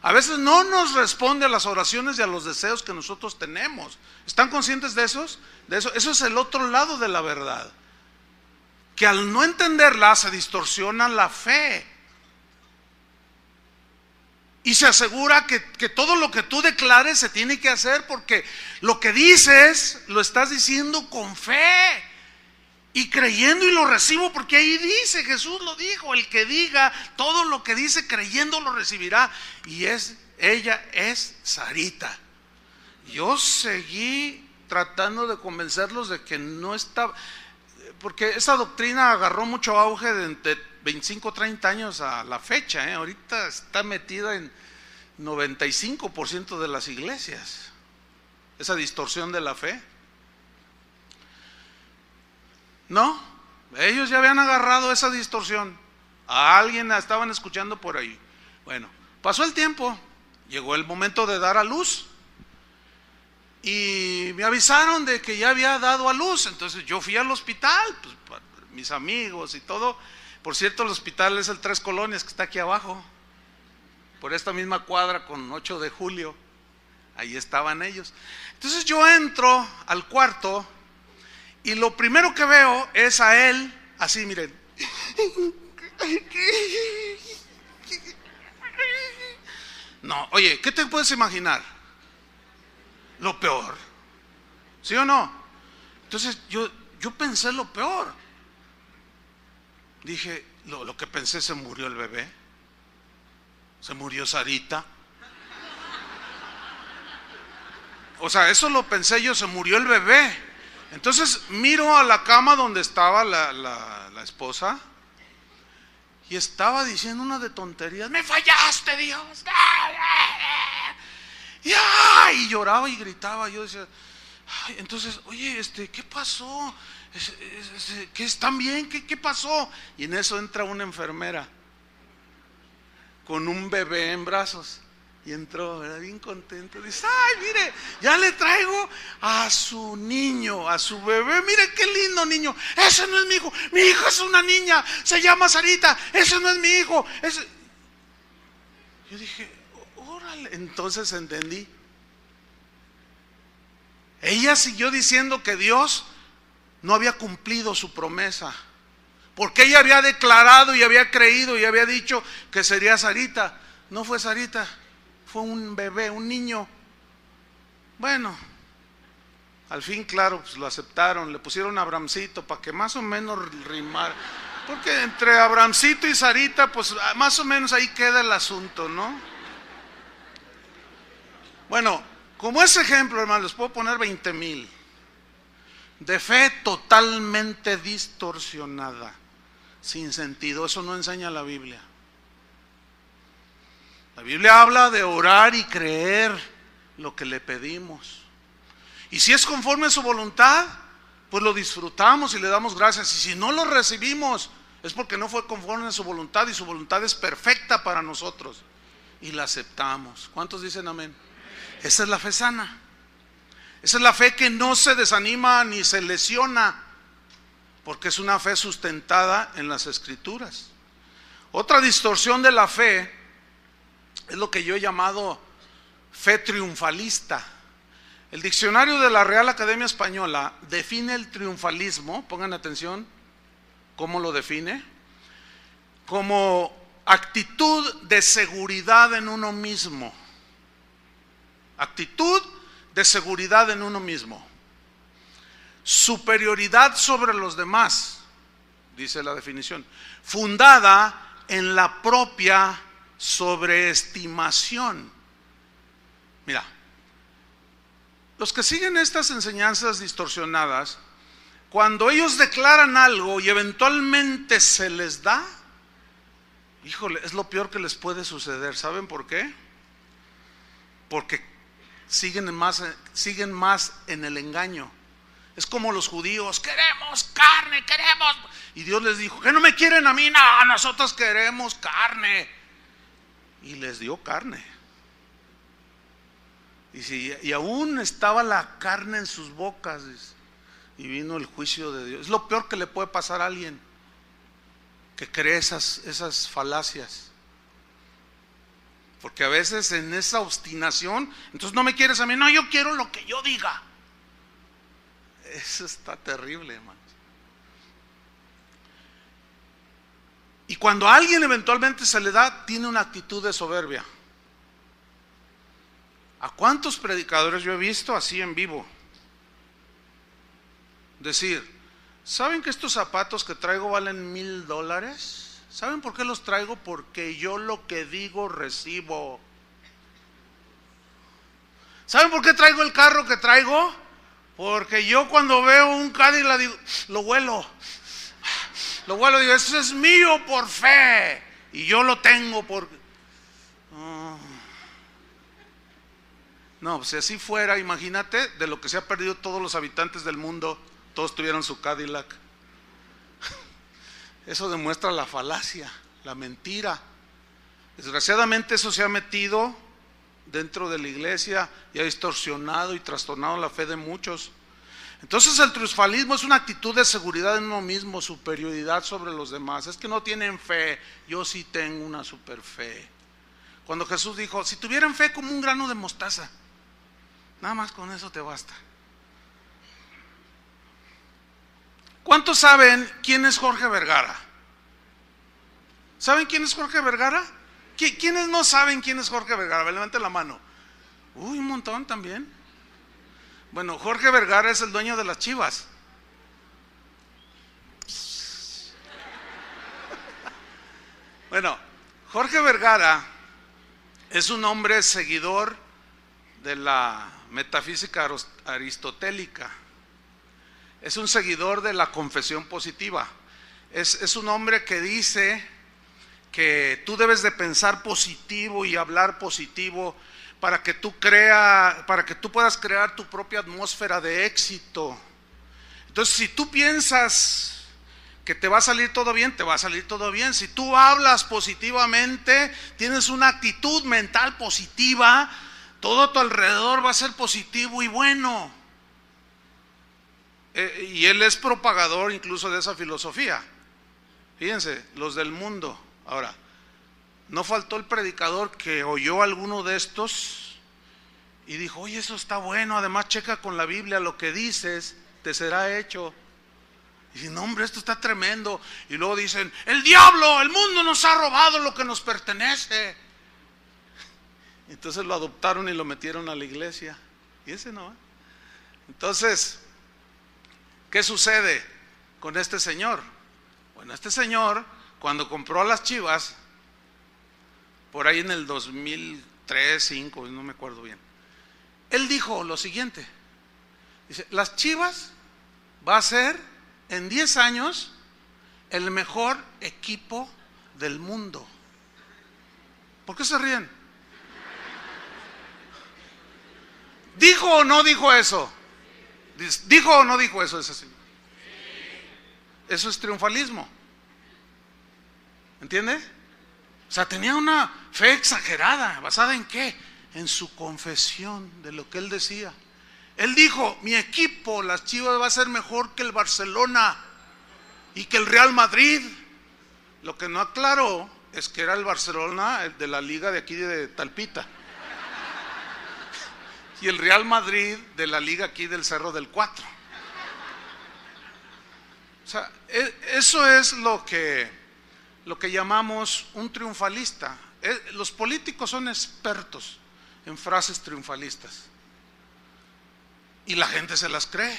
A veces no nos responde a las oraciones y a los deseos que nosotros tenemos. ¿Están conscientes de esos? De eso, eso es el otro lado de la verdad. Que al no entenderla se distorsiona la fe y se asegura que, todo lo que tú declares se tiene que hacer porque lo que dices lo estás diciendo con fe y creyendo y lo recibo porque ahí dice, Jesús lo dijo, el que diga todo lo que dice creyendo lo recibirá. Y es, ella es Sarita. Yo seguí tratando de convencerlos de que no estaba, porque esa doctrina agarró mucho auge de, de 25, 30 años a la fecha. ¿eh? Ahorita está metida en 95% de las iglesias. Esa distorsión de la fe. No, ellos ya habían agarrado esa distorsión. A alguien la estaban escuchando por ahí. Bueno, pasó el tiempo, llegó el momento de dar a luz. Y me avisaron de que ya había dado a luz. Entonces yo fui al hospital, pues, mis amigos y todo. Por cierto, el hospital es el Tres Colonias que está aquí abajo, por esta misma cuadra con 8 de julio. Ahí estaban ellos. Entonces yo entro al cuarto y lo primero que veo es a él, así miren. No, oye, ¿qué te puedes imaginar? Lo peor. ¿Sí o no? Entonces yo, yo pensé lo peor. Dije, lo, que pensé, se murió el bebé. Se murió Sarita. O sea, eso lo pensé yo, se murió el bebé. Entonces miro a la cama donde estaba la, la, esposa y estaba diciendo una de tonterías. Me fallaste, Dios. Y, lloraba y gritaba. Yo decía, entonces, oye, este, ¿qué pasó? ¿Qué están bien? ¿Qué, ¿Qué pasó? Y en eso entra una enfermera con un bebé en brazos Y entró, era bien contento. Dice, ay, mire, ya le traigo a su niño, a su bebé. Mire qué lindo niño. Ese no es mi hijo. Mi hijo es una niña. Se llama Sarita. Ese no es mi hijo. Yo dije, órale. Entonces entendí. Ella siguió diciendo que Dios no había cumplido su promesa. Porque ella había declarado y había creído y había dicho que sería Sarita. No fue Sarita fue un bebé, un niño. Bueno, al fin, claro, pues lo aceptaron, le pusieron Abramcito para que más o menos rimara. Porque entre Abramcito y Sarita, pues más o menos ahí queda el asunto, ¿no? Bueno, como ese ejemplo, hermano, les puedo poner 20 mil. De fe totalmente distorsionada, sin sentido. Eso no enseña la Biblia. La Biblia habla de orar y creer lo que le pedimos. Y si es conforme a su voluntad, pues lo disfrutamos y le damos gracias. Y si no lo recibimos, es porque no fue conforme a su voluntad y su voluntad es perfecta para nosotros. Y la aceptamos. ¿Cuántos dicen amén? Esa es la fe sana. Esa es la fe que no se desanima ni se lesiona, porque es una fe sustentada en las escrituras. Otra distorsión de la fe es lo que yo he llamado fe triunfalista. El diccionario de la Real Academia Española define el triunfalismo, pongan atención, ¿cómo lo define? Como actitud de seguridad en uno mismo. Actitud de seguridad en uno mismo. Superioridad sobre los demás, dice la definición, fundada en la propia sobreestimación. Mira, los que siguen estas enseñanzas distorsionadas, cuando ellos declaran algo y eventualmente se les da, híjole, es lo peor que les puede suceder. ¿Saben por qué? Porque siguen más, siguen más en el engaño. Es como los judíos, queremos carne, queremos. Y Dios les dijo, que no me quieren a mí, no, nosotros queremos carne y les dio carne. Y, si, y aún estaba la carne en sus bocas y vino el juicio de Dios. Es lo peor que le puede pasar a alguien que cree esas, esas falacias. Porque a veces en esa obstinación, entonces no me quieres a mí, no, yo quiero lo que yo diga. Eso está terrible, hermanos. Y cuando a alguien eventualmente se le da, tiene una actitud de soberbia. ¿A cuántos predicadores yo he visto así en vivo? Decir, ¿saben que estos zapatos que traigo valen mil dólares? ¿Saben por qué los traigo? Porque yo lo que digo recibo. ¿Saben por qué traigo el carro que traigo? Porque yo cuando veo un Cadillac digo, lo vuelo. Lo vuelo digo, eso es mío por fe. Y yo lo tengo por... No, si así fuera, imagínate de lo que se ha perdido todos los habitantes del mundo, todos tuvieron su Cadillac. Eso demuestra la falacia, la mentira. Desgraciadamente eso se ha metido dentro de la iglesia y ha distorsionado y trastornado la fe de muchos. Entonces el triunfalismo es una actitud de seguridad en uno mismo, superioridad sobre los demás. Es que no tienen fe, yo sí tengo una super fe. Cuando Jesús dijo, si tuvieran fe como un grano de mostaza, nada más con eso te basta. ¿Cuántos saben quién es Jorge Vergara? ¿Saben quién es Jorge Vergara? ¿Quiénes no saben quién es Jorge Vergara? Levanten la mano. Uy, un montón también. Bueno, Jorge Vergara es el dueño de las chivas. Bueno, Jorge Vergara es un hombre seguidor de la metafísica aristotélica. Es un seguidor de la confesión positiva. Es, es, un hombre que dice que tú debes de pensar positivo y hablar positivo para que tú crea, para que tú puedas crear tu propia atmósfera de éxito. Entonces, si tú piensas que te va a salir todo bien, te va a salir todo bien. Si tú hablas positivamente, tienes una actitud mental positiva, todo a tu alrededor va a ser positivo y bueno. Eh, y él es propagador incluso de esa filosofía. Fíjense, los del mundo. Ahora, no faltó el predicador que oyó alguno de estos y dijo, oye, eso está bueno, además checa con la Biblia lo que dices, te será hecho. Y no, hombre, esto está tremendo. Y luego dicen, el diablo, el mundo nos ha robado lo que nos pertenece. Entonces lo adoptaron y lo metieron a la iglesia. Y ese no. ¿eh? Entonces, ¿qué sucede con este señor? Bueno, este señor, cuando compró las chivas, por ahí en el 2003, 2005, no me acuerdo bien, él dijo lo siguiente. Dice, las chivas va a ser en 10 años el mejor equipo del mundo. ¿Por qué se ríen? ¿Dijo o no dijo eso? ¿Dijo o no dijo eso ese señor? Eso es triunfalismo. ¿Entiende? O sea, tenía una fe exagerada. ¿Basada en qué? En su confesión de lo que él decía. Él dijo, mi equipo, las Chivas, va a ser mejor que el Barcelona y que el Real Madrid. Lo que no aclaró es que era el Barcelona de la liga de aquí de Talpita. Y el Real Madrid de la liga aquí del Cerro del Cuatro. O sea, e, eso es lo que, lo que llamamos un triunfalista. E, los políticos son expertos en frases triunfalistas y la gente se las cree.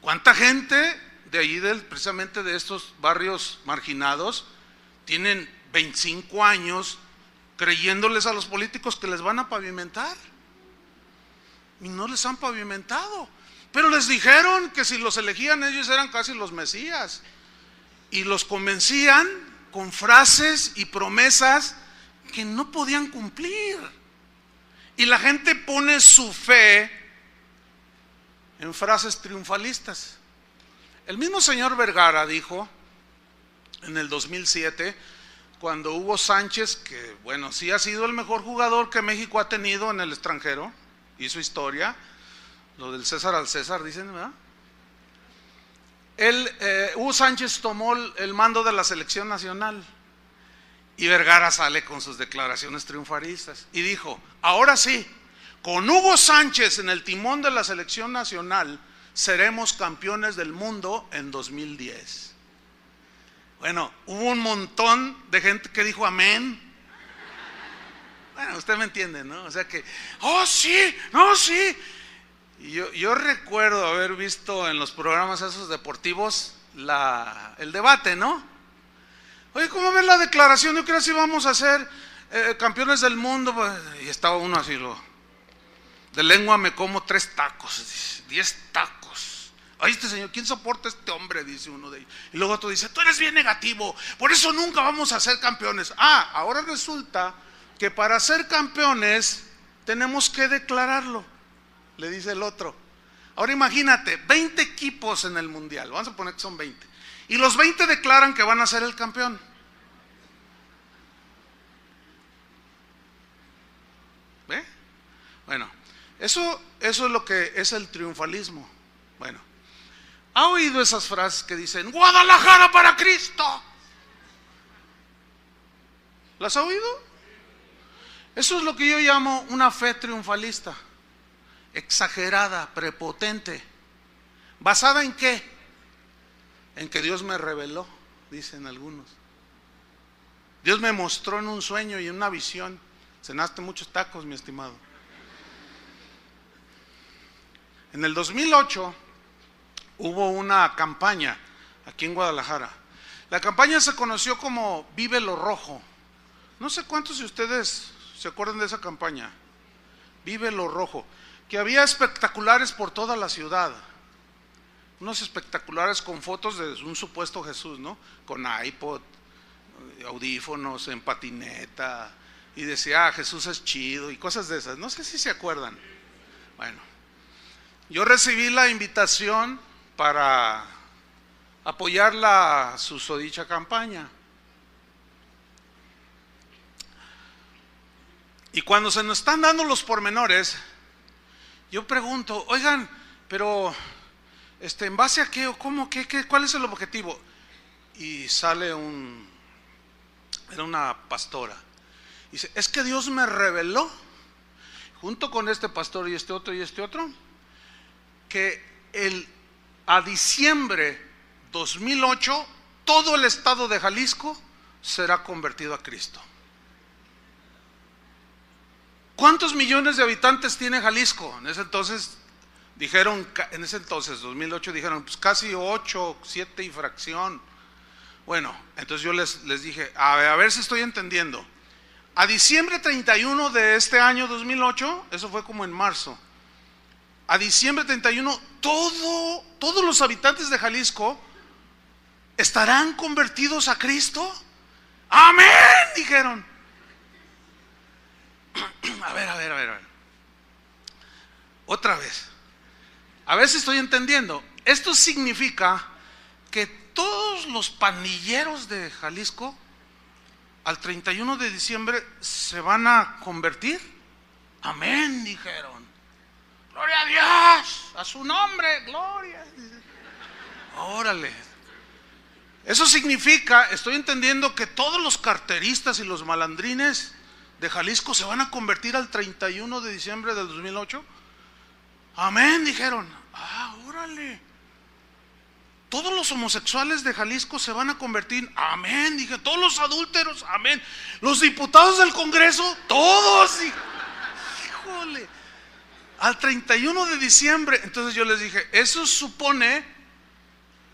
¿Cuánta gente de ahí, del, precisamente de estos barrios marginados, tienen 25 años creyéndoles a los políticos que les van a pavimentar? Y no les han pavimentado. Pero les dijeron que si los elegían ellos eran casi los mesías. Y los convencían con frases y promesas que no podían cumplir. Y la gente pone su fe en frases triunfalistas. El mismo señor Vergara dijo en el 2007, cuando Hugo Sánchez, que bueno, sí ha sido el mejor jugador que México ha tenido en el extranjero, hizo historia, lo del César al César, dicen, ¿verdad? Él, eh, Hugo Sánchez tomó el mando de la selección nacional y Vergara sale con sus declaraciones triunfaristas y dijo, ahora sí, con Hugo Sánchez en el timón de la selección nacional, seremos campeones del mundo en 2010. Bueno, hubo un montón de gente que dijo amén. Bueno, usted me entiende, ¿no? O sea que, oh sí, no, sí. Y yo, yo recuerdo haber visto en los programas esos deportivos la, el debate, ¿no? Oye, ¿cómo ven la declaración? Yo creo que si vamos a ser eh, campeones del mundo. Pues, y estaba uno así, lo, de lengua me como tres tacos, diez tacos. Ay, este señor, ¿quién soporta a este hombre? Dice uno de ellos. Y luego otro dice, tú eres bien negativo, por eso nunca vamos a ser campeones. Ah, ahora resulta que para ser campeones tenemos que declararlo, le dice el otro. Ahora imagínate, 20 equipos en el mundial, vamos a poner que son 20. Y los 20 declaran que van a ser el campeón. ¿Ve? Bueno, eso, eso es lo que es el triunfalismo. Bueno, ¿ha oído esas frases que dicen, Guadalajara para Cristo? ¿Las ha oído? Eso es lo que yo llamo una fe triunfalista, exagerada, prepotente. ¿Basada en qué? En que Dios me reveló, dicen algunos. Dios me mostró en un sueño y en una visión. Cenaste muchos tacos, mi estimado. En el 2008 hubo una campaña aquí en Guadalajara. La campaña se conoció como Vive lo Rojo. No sé cuántos de ustedes se acuerdan de esa campaña. Vive lo Rojo. Que había espectaculares por toda la ciudad. Unos espectaculares con fotos de un supuesto Jesús, ¿no? Con iPod, audífonos, en patineta. Y decía, ah, Jesús es chido y cosas de esas. No sé si se acuerdan. Bueno, yo recibí la invitación para apoyar la susodicha campaña. Y cuando se nos están dando los pormenores, yo pregunto, oigan, pero este, ¿en base a qué o cómo? Qué, qué, ¿Cuál es el objetivo? Y sale un, era una pastora. Dice, es que Dios me reveló, junto con este pastor y este otro y este otro, que el, a diciembre 2008 todo el estado de Jalisco será convertido a Cristo. ¿Cuántos millones de habitantes tiene Jalisco? En ese entonces dijeron, en ese entonces, 2008, dijeron, pues casi 8, 7 y fracción. Bueno, entonces yo les, les dije, a ver, si estoy entendiendo. A diciembre 31 de este año 2008, eso fue como en marzo, a diciembre 31, todo, todos los habitantes de Jalisco estarán convertidos a Cristo. Amén, dijeron. A ver, a ver, a ver, a ver. Otra vez. A ver si estoy entendiendo. Esto significa que todos los pandilleros de Jalisco al 31 de diciembre se van a convertir. Amén, dijeron. Gloria a Dios, a su nombre, gloria. Órale. Eso significa, estoy entendiendo que todos los carteristas y los malandrines de Jalisco se van a convertir al 31 de diciembre del 2008? Amén, dijeron. Ah, órale. Todos los homosexuales de Jalisco se van a convertir. Amén, dije. Todos los adúlteros. Amén. Los diputados del Congreso. Todos. Híjole. Al 31 de diciembre. Entonces yo les dije, eso supone...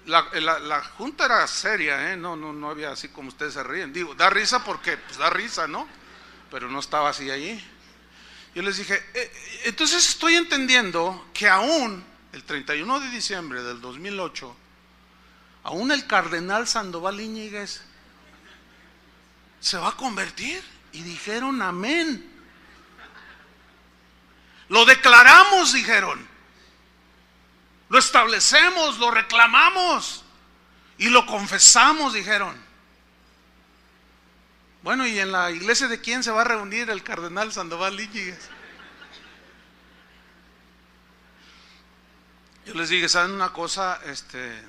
La, junta era seria, ¿eh? no, no, no había así como ustedes se ríen. Digo, da risa porque pues, da risa, ¿no? Pero no estaba así allí. Yo les dije, eh, eh, entonces estoy entendiendo que aún el 31 de diciembre del 2008, aún el cardenal Sandoval Iñiguez se va a convertir. Y dijeron, amén. Lo declaramos, dijeron. Lo establecemos, lo reclamamos y lo confesamos, dijeron. Bueno, ¿y en la iglesia de quién se va a reunir el cardenal Sandoval Íñiguez? Yo les dije, ¿saben una cosa? Este,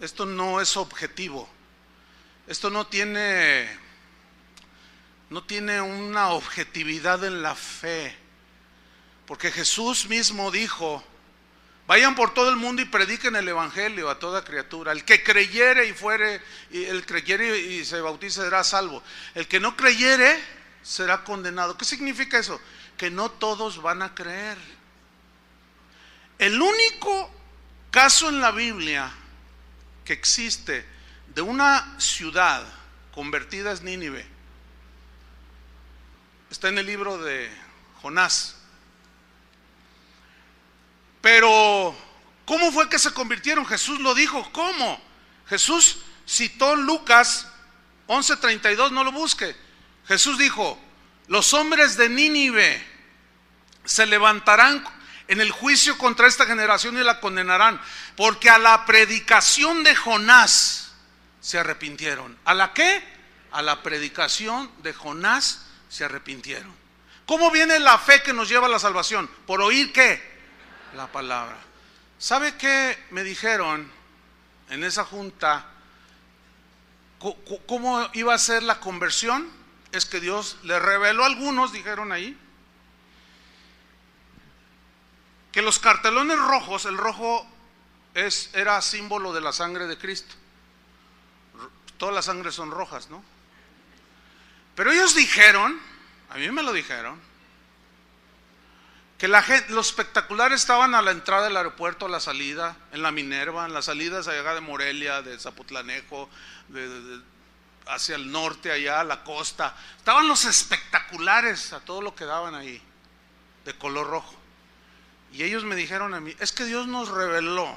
esto no es objetivo. Esto no tiene, no tiene una objetividad en la fe. Porque Jesús mismo dijo, Vayan por todo el mundo y prediquen el evangelio a toda criatura. El que creyere y fuere, el creyere y se bautice será salvo. El que no creyere será condenado. ¿Qué significa eso? Que no todos van a creer. El único caso en la Biblia que existe de una ciudad convertida es Nínive. Está en el libro de Jonás. Pero, ¿cómo fue que se convirtieron? Jesús lo dijo, ¿cómo? Jesús citó Lucas 11:32, no lo busque. Jesús dijo, los hombres de Nínive se levantarán en el juicio contra esta generación y la condenarán, porque a la predicación de Jonás se arrepintieron. ¿A la qué? A la predicación de Jonás se arrepintieron. ¿Cómo viene la fe que nos lleva a la salvación? ¿Por oír qué? La palabra. ¿Sabe qué me dijeron en esa junta? ¿Cómo iba a ser la conversión? Es que Dios le reveló a algunos, dijeron ahí, que los cartelones rojos, el rojo es, era símbolo de la sangre de Cristo. Todas las sangres son rojas, ¿no? Pero ellos dijeron, a mí me lo dijeron, que la gente, los espectaculares estaban a la entrada del aeropuerto, a la salida, en la Minerva, en las salidas allá de Morelia, de Zapotlanejo, hacia el norte, allá a la costa. Estaban los espectaculares a todo lo que daban ahí, de color rojo. Y ellos me dijeron a mí, es que Dios nos reveló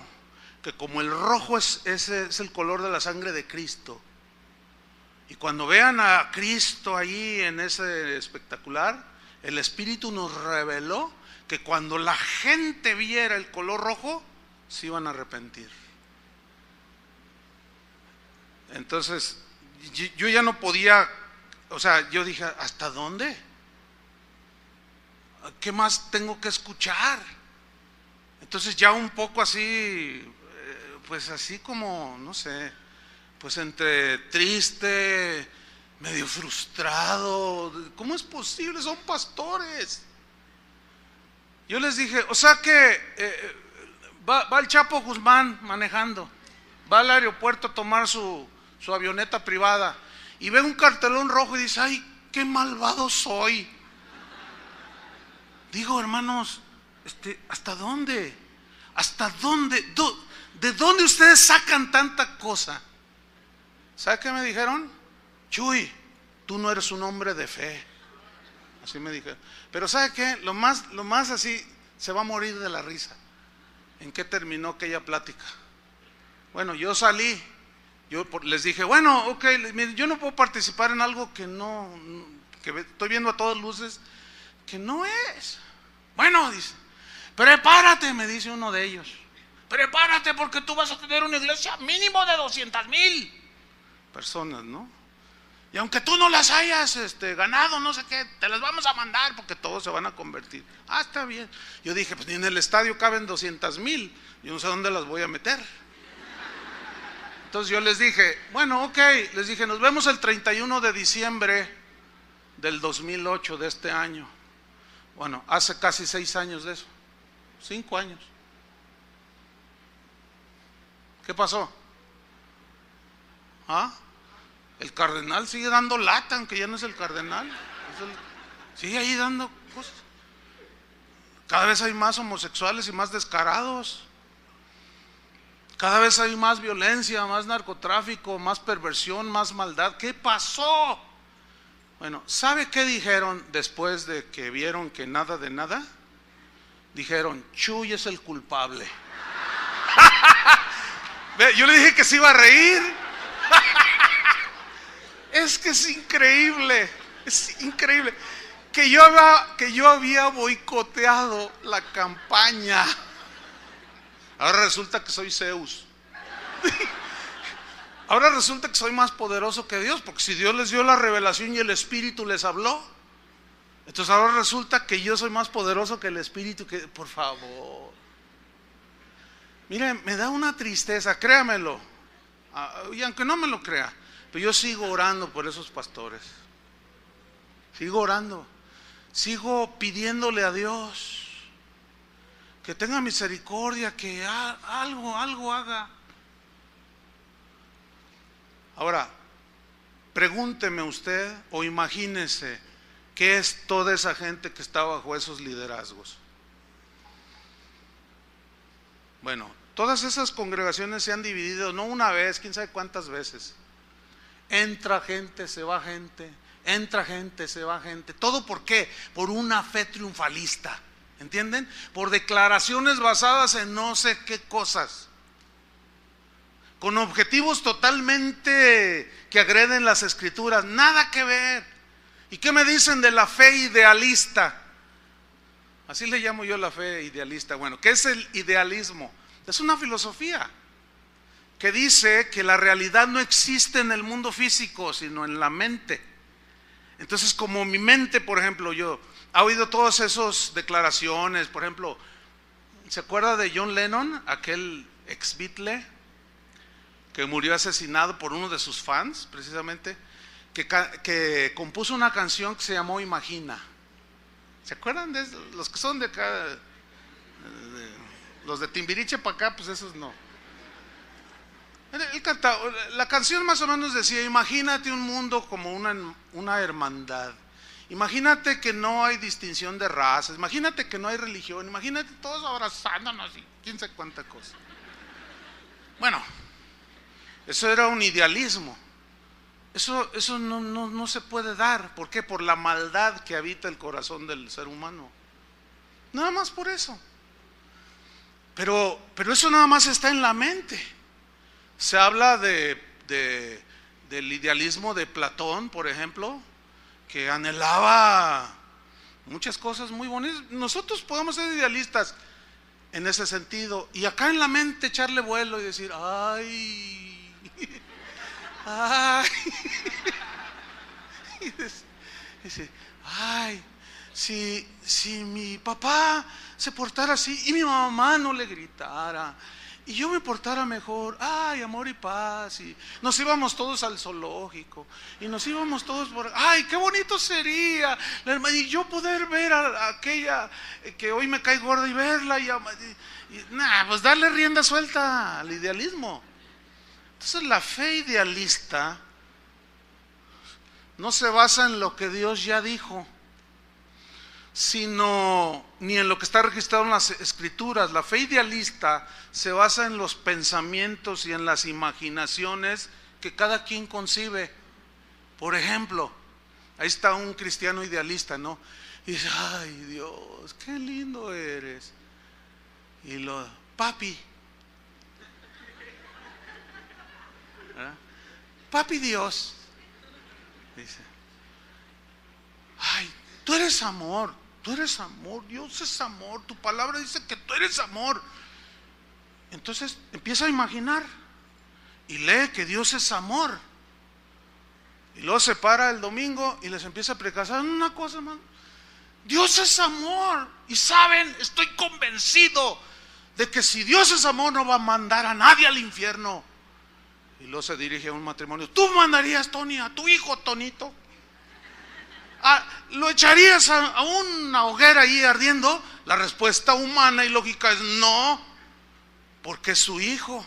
que como el rojo es, ese es el color de la sangre de Cristo, y cuando vean a Cristo ahí en ese espectacular, el Espíritu nos reveló que cuando la gente viera el color rojo, se iban a arrepentir. Entonces, yo ya no podía, o sea, yo dije, ¿hasta dónde? ¿Qué más tengo que escuchar? Entonces ya un poco así, eh, pues así como, no sé, pues entre triste, medio frustrado. ¿Cómo es posible? Son pastores. Yo les dije, o sea que eh, va, el Chapo Guzmán manejando, va al aeropuerto a tomar su, su avioneta privada y ve un cartelón rojo y dice, ay, qué malvado soy. Digo, hermanos, este, ¿hasta dónde? ¿Hasta dónde? ¿De dónde ustedes sacan tanta cosa? ¿Sabe qué me dijeron? Chuy, tú no eres un hombre de fe. Así me dijeron. Pero ¿sabe qué? Lo más, lo más así, se va a morir de la risa. ¿En qué terminó aquella plática? Bueno, yo salí, yo les dije, bueno, ok, yo no puedo participar en algo que no, que estoy viendo a todas luces, que no es. Bueno, dice, prepárate, me dice uno de ellos. Prepárate porque tú vas a tener una iglesia mínimo de 200 mil personas, ¿no? Y aunque tú no las hayas este, ganado, no sé qué, te las vamos a mandar porque todos se van a convertir. Ah, está bien. Yo dije, pues ni en el estadio caben 200 mil, yo no sé dónde las voy a meter. Entonces yo les dije, bueno, ok, les dije, nos vemos el 31 de diciembre del 2008 de este año. Bueno, hace casi seis años de eso, cinco años. ¿Qué pasó? ¿Ah? El cardenal sigue dando lata, aunque ya no es el cardenal. sigue ahí dando cosas. Cada vez hay más homosexuales y más descarados. Cada vez hay más violencia, más narcotráfico, más perversión, más maldad. ¿Qué pasó? Bueno, ¿sabe qué dijeron después de que vieron que nada de nada? Dijeron, Chuy es el culpable. Yo le dije que se iba a reír. Es que es increíble, es increíble. Que yo, había, que yo había boicoteado la campaña. Ahora resulta que soy Zeus. Ahora resulta que soy más poderoso que Dios, porque si Dios les dio la revelación y el Espíritu les habló, entonces ahora resulta que yo soy más poderoso que el Espíritu, que por favor. Mire, me da una tristeza, créamelo. Ah, y aunque no me lo crea, pero yo sigo orando por esos pastores. Sigo orando. Sigo pidiéndole a Dios que tenga misericordia, que algo, algo haga. Ahora, pregúnteme usted o imagínese qué es toda esa gente que está bajo esos liderazgos. Bueno, todas esas congregaciones se han dividido no una vez, quién sabe cuántas veces. Entra gente, se va gente, entra gente, se va gente. ¿Todo por qué? Por una fe triunfalista. ¿Entienden? Por declaraciones basadas en no sé qué cosas. Con objetivos totalmente que agreden las escrituras. Nada que ver. ¿Y qué me dicen de la fe idealista? Así le llamo yo la fe idealista. Bueno, ¿qué es el idealismo? Es una filosofía que dice que la realidad no existe en el mundo físico, sino en la mente. Entonces, como mi mente, por ejemplo, yo ha oído todas esas declaraciones, por ejemplo, ¿se acuerda de John Lennon, aquel ex Beatle que murió asesinado por uno de sus fans, precisamente, que, que compuso una canción que se llamó Imagina? ¿Se acuerdan de los que son de acá? los de Timbiriche para acá, pues esos no la canción más o menos decía, imagínate un mundo como una, una hermandad. Imagínate que no hay distinción de razas, imagínate que no hay religión, imagínate todos abrazándonos y quién sabe cuánta cosa. Bueno, eso era un idealismo. Eso, eso no, no, se puede dar. ¿Por qué? Por la maldad que habita el corazón del ser humano. Nada más por eso. Pero, pero eso nada más está en la mente. Se habla de, del idealismo de Platón, por ejemplo, que anhelaba muchas cosas muy bonitas. Nosotros podemos ser idealistas en ese sentido y acá en la mente echarle vuelo y decir, ay, ay, ay, si, si mi papá se portara así y mi mamá no le gritara y yo me portara mejor, ay, amor y paz, y nos íbamos todos al zoológico, y nos íbamos todos por, ay, qué bonito sería, y yo poder ver a, aquella que hoy me cae gorda y verla, y, y pues darle rienda suelta al idealismo. Entonces la fe idealista no se basa en lo que Dios ya dijo sino ni en lo que está registrado en las escrituras. La fe idealista se basa en los pensamientos y en las imaginaciones que cada quien concibe. Por ejemplo, ahí está un cristiano idealista, ¿no? Y dice, ay Dios, qué lindo eres. Y lo, papi, papi Dios, dice, ay, tú eres amor, tú eres amor, Dios es amor, tu palabra dice que tú eres amor. Entonces empieza a imaginar y lee que Dios es amor. Y luego se para el domingo y les empieza a precasar una cosa más. Dios es amor. Y saben, estoy convencido de que si Dios es amor no va a mandar a nadie al infierno. Y luego se dirige a un matrimonio. ¿Tú mandarías, Tony, a tu hijo, Tonito? Ah, ¿Lo echarías a, una hoguera ahí ardiendo? La respuesta humana y lógica es no, porque es su hijo.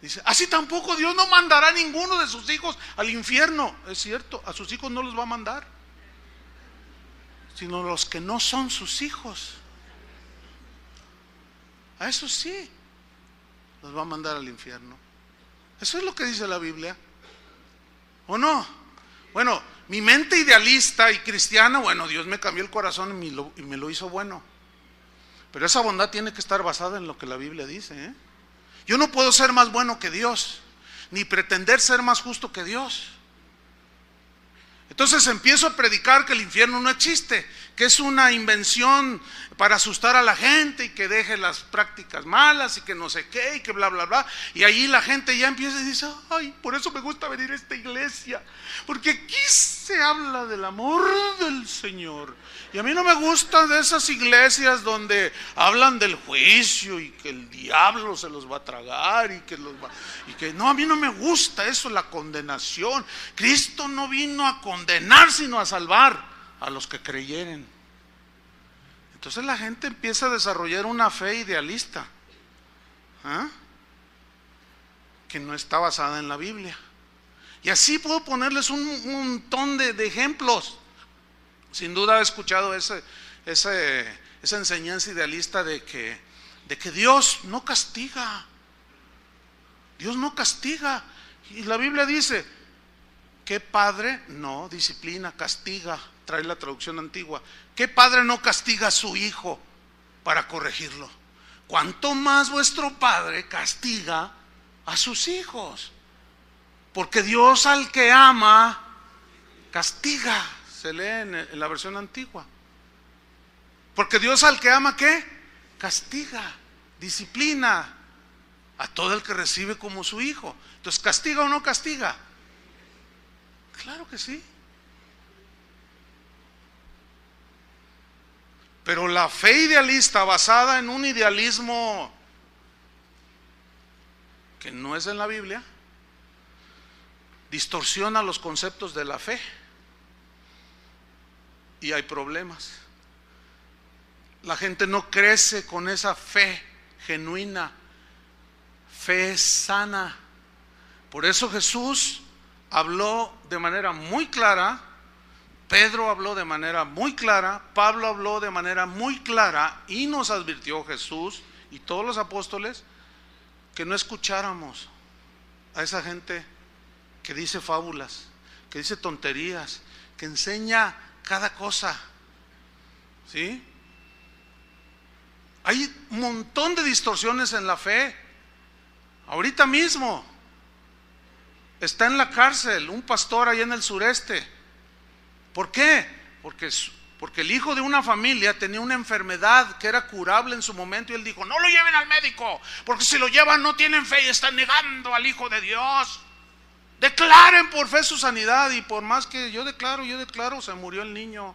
Dice, así tampoco Dios no mandará a ninguno de sus hijos al infierno. Es cierto, a sus hijos no los va a mandar, sino los que no son sus hijos. A eso sí, los va a mandar al infierno. Eso es lo que dice la Biblia. ¿O no? Bueno, mi mente idealista y cristiana, bueno, Dios me cambió el corazón y me lo, hizo bueno. Pero esa bondad tiene que estar basada en lo que la Biblia dice. ¿eh? Yo no puedo ser más bueno que Dios, ni pretender ser más justo que Dios. Entonces empiezo a predicar que el infierno no existe, que es una invención para asustar a la gente y que deje las prácticas malas y que no sé qué y que bla, bla, bla. Y ahí la gente ya empieza y dice, ay, por eso me gusta venir a esta iglesia, porque aquí se habla del amor del Señor. Y a mí no me gustan de esas iglesias donde hablan del juicio y que el diablo se los va a tragar y que los va... Y que no, a mí no me gusta eso, la condenación. Cristo no vino a condenar, sino a salvar a los que creyeren. Entonces la gente empieza a desarrollar una fe idealista ¿ah? que no está basada en la Biblia. Y así puedo ponerles un montón de, ejemplos. Sin duda he escuchado esa enseñanza idealista de que, de que Dios no castiga. Dios no castiga. Y la Biblia dice, ¿qué padre no disciplina, castiga? Trae la traducción antigua. ¿Qué padre no castiga a su hijo para corregirlo? Cuanto más vuestro padre castiga a sus hijos. Porque Dios al que ama, castiga. Se lee en, la versión antigua. Porque Dios al que ama, ¿qué? Castiga, disciplina a todo el que recibe como su hijo. Entonces, ¿castiga o no castiga? Claro que sí. Pero la fe idealista basada en un idealismo que no es en la Biblia, distorsiona los conceptos de la fe. Y hay problemas. La gente no crece con esa fe genuina, fe sana. Por eso Jesús habló de manera muy clara, Pedro habló de manera muy clara, Pablo habló de manera muy clara y nos advirtió Jesús y todos los apóstoles que no escucháramos a esa gente que dice fábulas, que dice tonterías, que enseña cada cosa. ¿Sí? Hay un montón de distorsiones en la fe. Ahorita mismo está en la cárcel un pastor allá en el sureste. ¿Por qué? Porque, porque el hijo de una familia tenía una enfermedad que era curable en su momento y él dijo, no lo lleven al médico, porque si lo llevan no tienen fe y están negando al Hijo de Dios. Declaren por fe su sanidad y por más que yo declaro, yo declaro, se murió el niño.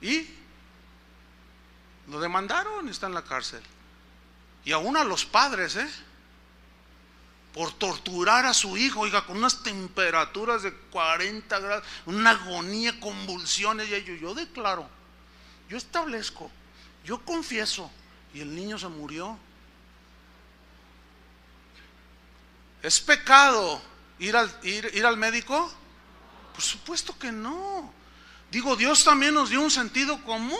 Y lo demandaron, está en la cárcel. Y aún a los padres, ¿eh? Por torturar a su hijo, oiga, con unas temperaturas de 40 grados, una agonía, convulsiones. Y yo, yo declaro, yo establezco, yo confieso. Y el niño se murió. ¿Es pecado ir al, ir, ir al médico? Por supuesto que no. Digo, Dios también nos dio un sentido común.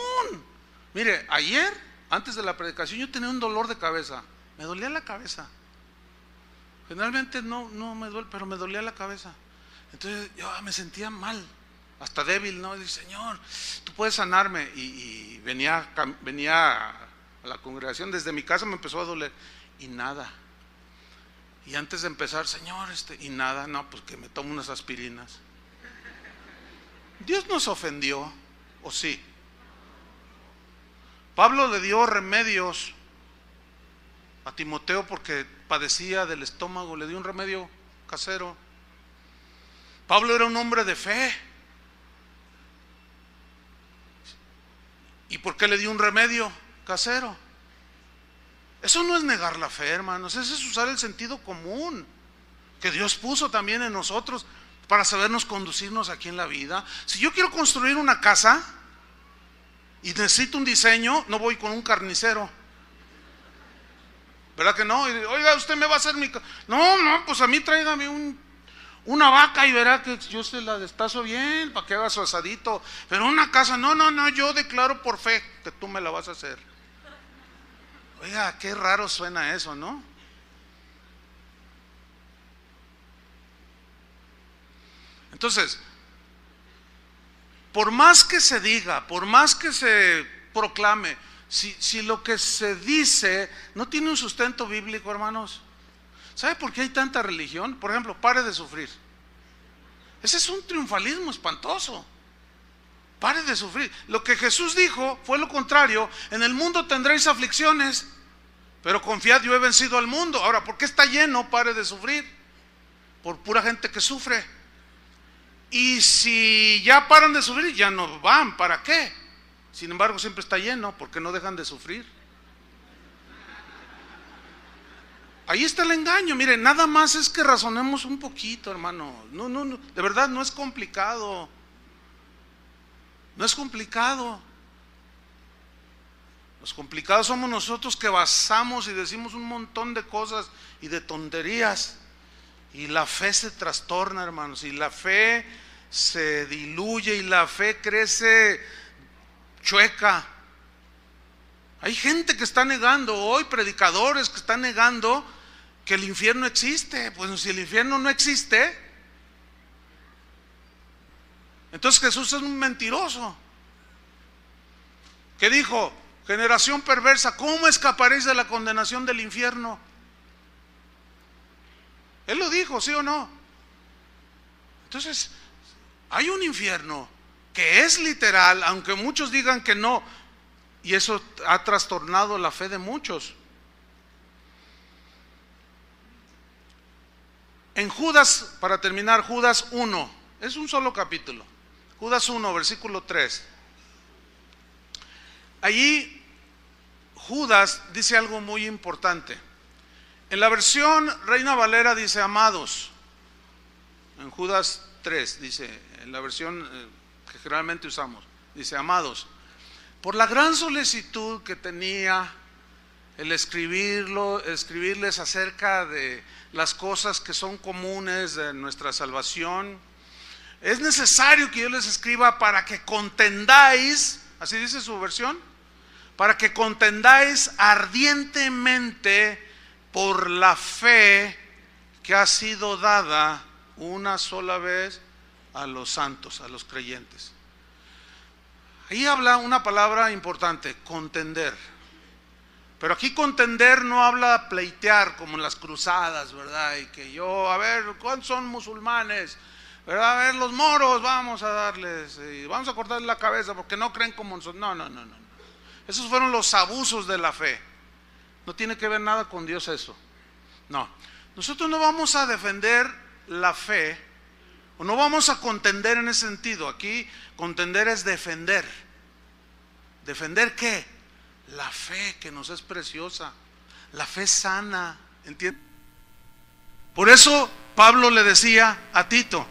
Mire, ayer, antes de la predicación, yo tenía un dolor de cabeza. Me dolía la cabeza. Generalmente no, no me duele, pero me dolía la cabeza. Entonces yo me sentía mal, hasta débil, ¿no? Y Señor, tú puedes sanarme. Y, venía, venía a la congregación, desde mi casa me empezó a doler. Y nada. Y antes de empezar, Señor, este, y nada, no, pues que me tomo unas aspirinas. Dios nos ofendió, ¿o sí? Pablo le dio remedios a Timoteo porque padecía del estómago, le dio un remedio casero. Pablo era un hombre de fe. ¿Y por qué le dio un remedio casero? Eso no es negar la fe, hermanos, eso es usar el sentido común que Dios puso también en nosotros para sabernos conducirnos aquí en la vida. Si yo quiero construir una casa y necesito un diseño, no voy con un carnicero. ¿Verdad que no? Oiga, usted me va a hacer mi... No, no, pues a mí tráigame un, una vaca y verá que yo se la destazo bien para que haga su asadito. Pero una casa, no, no, no, yo declaro por fe que tú me la vas a hacer. Oiga, qué raro suena eso, ¿no? Entonces, por más que se diga, por más que se proclame, si, lo que se dice no tiene un sustento bíblico, hermanos, ¿sabe por qué hay tanta religión? Por ejemplo, pare de sufrir. Ese es un triunfalismo espantoso. Pare de sufrir. Lo que Jesús dijo fue lo contrario. En el mundo tendréis aflicciones, pero confiad, yo he vencido al mundo. Ahora, ¿por qué está lleno? Pare de sufrir. Por pura gente que sufre. Y si ya paran de sufrir, ya no van. ¿Para qué? Sin embargo, siempre está lleno porque no dejan de sufrir. Ahí está el engaño. Mire, nada más es que razonemos un poquito, hermano. No, no, no. De verdad, no es complicado. No es complicado. Los complicados somos nosotros que basamos y decimos un montón de cosas y de tonterías. Y la fe se trastorna, hermanos. Y la fe se diluye y la fe crece chueca. Hay gente que está negando hoy, predicadores que están negando que el infierno existe. Pues si el infierno no existe, entonces Jesús es un mentiroso. ¿Qué dijo? Generación perversa, ¿cómo escaparéis de la condenación del infierno? Él lo dijo, ¿sí o no? Entonces, hay un infierno que es literal, aunque muchos digan que no, y eso ha trastornado la fe de muchos. En Judas, para terminar, Judas 1, es un solo capítulo. Judas 1, versículo 3. Allí Judas dice algo muy importante. En la versión Reina Valera dice amados. En Judas 3 dice en la versión eh, generalmente usamos. Dice, amados, por la gran solicitud que tenía el escribirlo, escribirles acerca de las cosas que son comunes de nuestra salvación, es necesario que yo les escriba para que contendáis, así dice su versión, para que contendáis ardientemente por la fe que ha sido dada una sola vez a los santos, a los creyentes. Ahí habla una palabra importante, contender. Pero aquí contender no habla pleitear como en las cruzadas, ¿verdad? Y que yo, a ver, ¿cuántos son musulmanes? ¿Verdad? A ver, los moros, vamos a darles, y vamos a cortarles la cabeza porque no creen como nosotros. No, no, no, no. Esos fueron los abusos de la fe. No tiene que ver nada con Dios eso. No. Nosotros no vamos a defender la fe, o no vamos a contender en ese sentido. Aquí contender es defender. ¿Defender qué? La fe que nos es preciosa. La fe sana. ¿Entiendes? Por eso Pablo le decía a Tito,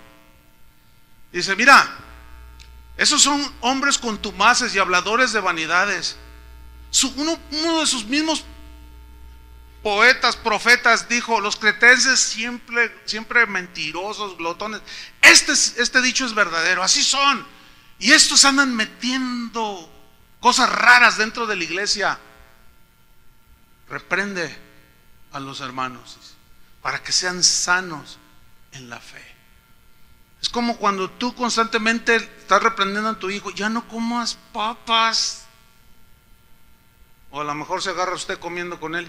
dice, mira, esos son hombres contumaces y habladores de vanidades. uno, de sus mismos poetas, profetas dijo, los cretenses siempre, siempre mentirosos, glotones. Este, este dicho es verdadero, así son. Y estos andan metiendo cosas raras dentro de la iglesia. Reprende a los hermanos para que sean sanos en la fe. Es como cuando tú constantemente estás reprendiendo a tu hijo, ya no comas papas. O a lo mejor se agarra usted comiendo con él.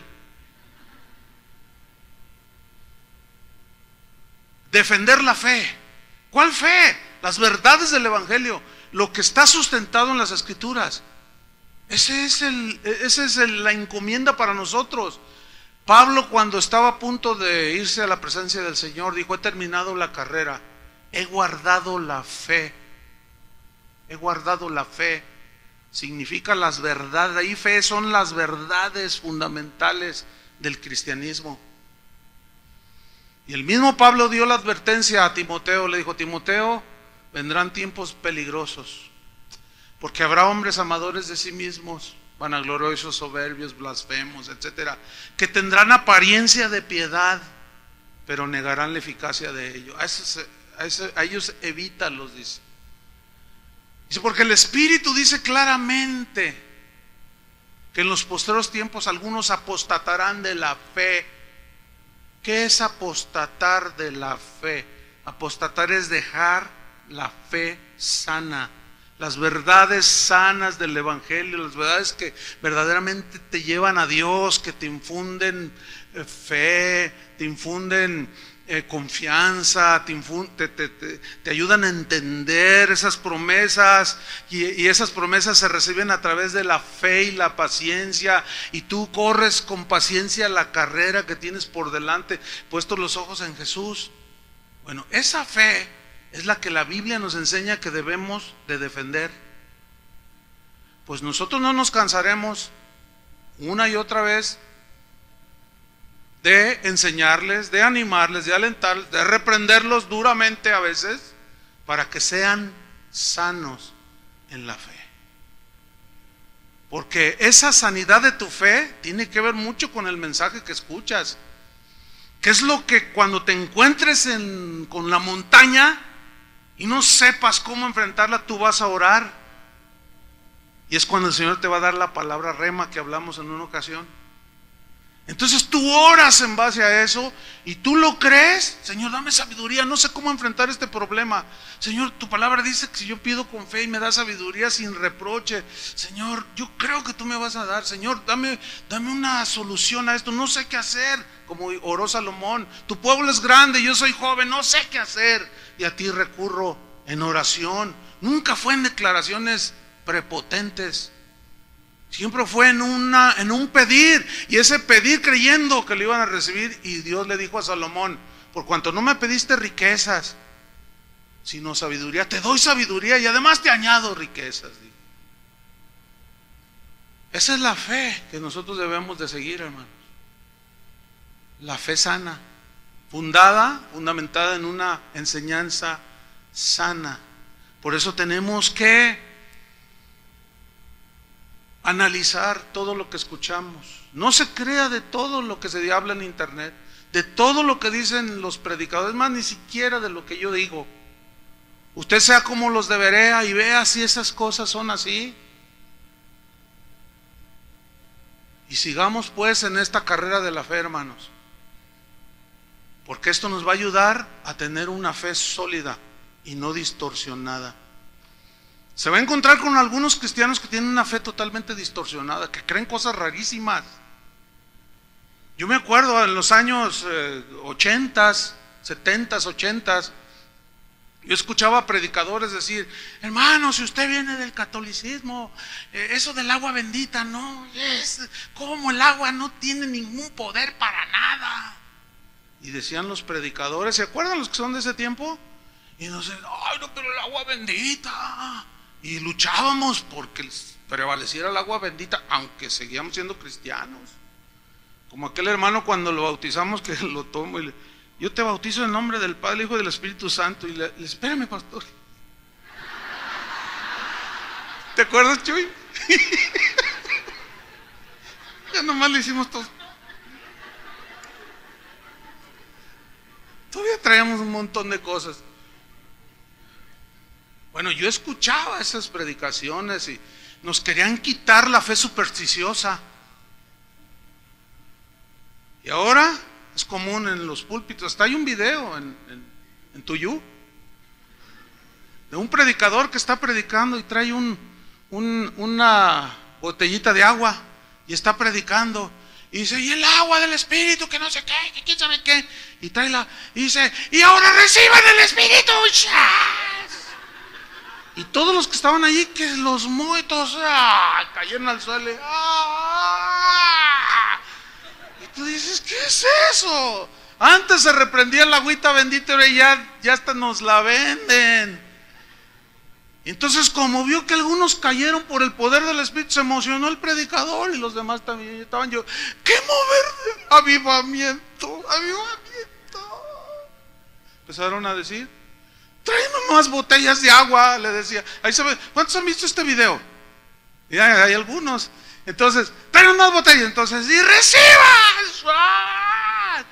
Defender la fe. ¿Cuál fe? Las verdades del Evangelio, lo que está sustentado en las Escrituras. Ese es el, esa es la encomienda para nosotros. Pablo cuando estaba a punto de irse a la presencia del Señor dijo, he terminado la carrera, he guardado la fe, he guardado la fe. Significa las verdades, ahí fe son las verdades fundamentales del cristianismo. Y el mismo Pablo dio la advertencia a Timoteo, le dijo, Timoteo, vendrán tiempos peligrosos, porque habrá hombres amadores de sí mismos, vanagloriosos, soberbios, blasfemos, etcétera, que tendrán apariencia de piedad, pero negarán la eficacia de ello. A, a ellos evítalos, dice. Dice, porque el Espíritu dice claramente que en los posteros tiempos algunos apostatarán de la fe ¿Qué es apostatar de la fe? Apostatar es dejar la fe sana, las verdades sanas del Evangelio, las verdades que verdaderamente te llevan a Dios, que te infunden eh, fe, te infunden eh, confianza, te, te, ayudan a entender esas promesas y, esas promesas se reciben a través de la fe y la paciencia y tú corres con paciencia la carrera que tienes por delante, puestos los ojos en Jesús. Bueno, esa fe es la que la Biblia nos enseña que debemos de defender. Pues nosotros no nos cansaremos una y otra vez de enseñarles, de animarles, de alentarles, de reprenderlos duramente a veces, para que sean sanos en la fe. Porque esa sanidad de tu fe tiene que ver mucho con el mensaje que escuchas. ¿Qué es lo que cuando te encuentres con la montaña y no sepas cómo enfrentarla, tú vas a orar? Y es cuando el Señor te va a dar la palabra rema que hablamos en una ocasión. Entonces tú oras en base a eso y tú lo crees. Señor, dame sabiduría. No sé cómo enfrentar este problema. Señor, tu palabra dice que si yo pido con fe y me da sabiduría sin reproche. Señor, yo creo que tú me vas a dar. Señor, dame, dame una solución a esto. No sé qué hacer. Como oró Salomón. Tu pueblo es grande, yo soy joven, no sé qué hacer. Y a ti recurro en oración. Nunca fue en declaraciones prepotentes. Siempre fue en, un pedir. Y ese pedir creyendo que lo iban a recibir. Y Dios le dijo a Salomón, por cuanto no me pediste riquezas, sino sabiduría, te doy sabiduría y además te añado riquezas. Esa es la fe que nosotros debemos de seguir, hermanos. La fe sana, fundada, fundamentada en una enseñanza sana. Por eso tenemos que analizar todo lo que escuchamos. No se crea de todo lo que se habla en internet, de todo lo que dicen los predicadores, más ni siquiera de lo que yo digo. Usted sea como los de Berea y vea si esas cosas son así. Y sigamos pues en esta carrera de la fe, hermanos. Porque esto nos va a ayudar a tener una fe sólida y no distorsionada. Se va a encontrar con algunos cristianos que tienen una fe totalmente distorsionada, que creen cosas rarísimas. Yo me acuerdo en los años 80, 70, 80, Yo escuchaba predicadores decir, hermano, si usted viene del catolicismo, eh, eso del agua bendita, no, es como el agua no tiene ningún poder para nada. Y decían los predicadores, ¿se acuerdan los que son de ese tiempo? Y nos decían, ay, no, pero el agua bendita. Y luchábamos porque prevaleciera el agua bendita, aunque seguíamos siendo cristianos. Como aquel hermano cuando lo bautizamos que lo tomo y le, yo te bautizo en nombre del Padre, Hijo y del Espíritu Santo. Y le, le espérame, pastor. ¿Te acuerdas, Chuy? ya nomás le hicimos todo. Todavía traíamos un montón de cosas. Bueno, yo escuchaba esas predicaciones y nos querían quitar la fe supersticiosa. Y ahora es común en los púlpitos. Hasta hay un video en, en, Tuyú de un predicador que está predicando y trae un, una botellita de agua y está predicando. Y dice, y el agua del Espíritu, que no sé qué, que quién sabe qué. Y trae la, y dice, y ahora reciban el Espíritu. Y todos los que estaban allí, que los muertos ¡ah! cayeron al suelo. ¡ah! Y tú dices, ¿qué es eso? Antes se reprendía la agüita bendita, y ya, ya hasta nos la venden. Entonces, como vio que algunos cayeron por el poder del Espíritu, se emocionó el predicador y los demás también estaban yo. ¿Qué mover? Avivamiento, avivamiento. Empezaron a decir, tráeme más botellas de agua, le decía. Ahí se ¿cuántos han visto este video? Ya hay algunos. Entonces, tráeme más botellas. Entonces, y recibas. ¡Ah!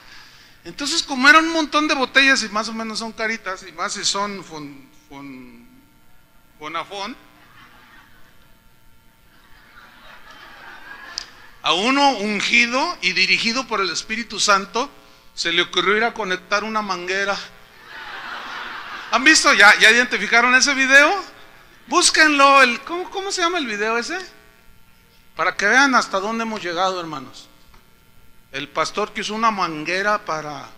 Entonces, como eran un montón de botellas y más o menos son caritas, y más si son fon, fonafón, a uno ungido y dirigido por el Espíritu Santo, se le ocurrió ir a conectar una manguera ¿Han visto? ¿Ya, ya identificaron ese video? Búsquenlo. El, ¿cómo, ¿Cómo se llama el video ese? Para que vean hasta dónde hemos llegado, hermanos. El pastor que usó una manguera para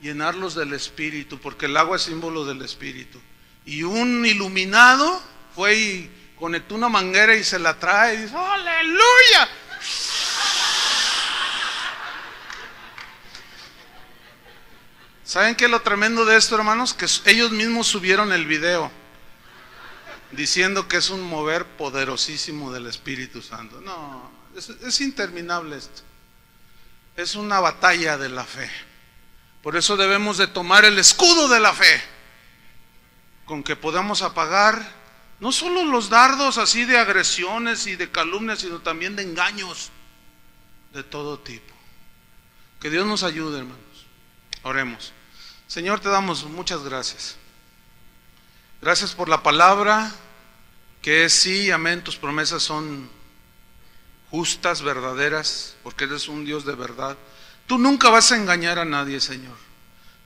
llenarlos del Espíritu, porque el agua es símbolo del Espíritu. Y un iluminado fue y conectó una manguera y se la trae y dice, aleluya. ¿Saben qué es lo tremendo de esto, hermanos? Que ellos mismos subieron el video diciendo que es un mover poderosísimo del Espíritu Santo. No, es, interminable esto. Es una batalla de la fe. Por eso debemos de tomar el escudo de la fe, con que podamos apagar no solo los dardos así de agresiones y de calumnias, sino también de engaños de todo tipo. Que Dios nos ayude, hermanos. Oremos. Señor, te damos muchas gracias. Gracias por la palabra, que es sí, amén, tus promesas son justas, verdaderas, porque eres un Dios de verdad. Tú nunca vas a engañar a nadie, Señor.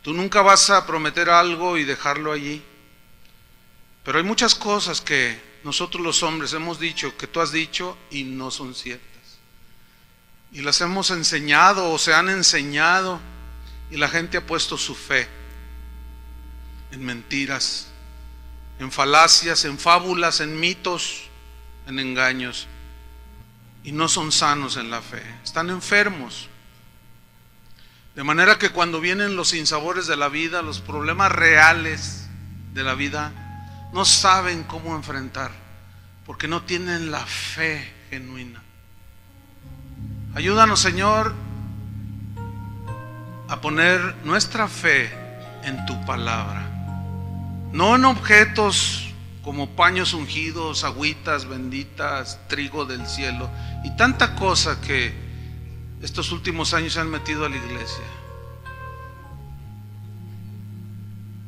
Tú nunca vas a prometer algo y dejarlo allí. Pero hay muchas cosas que nosotros los hombres hemos dicho, que tú has dicho y no son ciertas. Y las hemos enseñado o se han enseñado y la gente ha puesto su fe en mentiras, en falacias, en fábulas, en mitos, en engaños. Y no son sanos en la fe, están enfermos. De manera que cuando vienen los sinsabores de la vida, los problemas reales de la vida, no saben cómo enfrentar, porque no tienen la fe genuina. Ayúdanos, Señor, a poner nuestra fe en tu palabra. No en objetos como paños ungidos, agüitas benditas, trigo del cielo y tanta cosa que estos últimos años se han metido a la iglesia,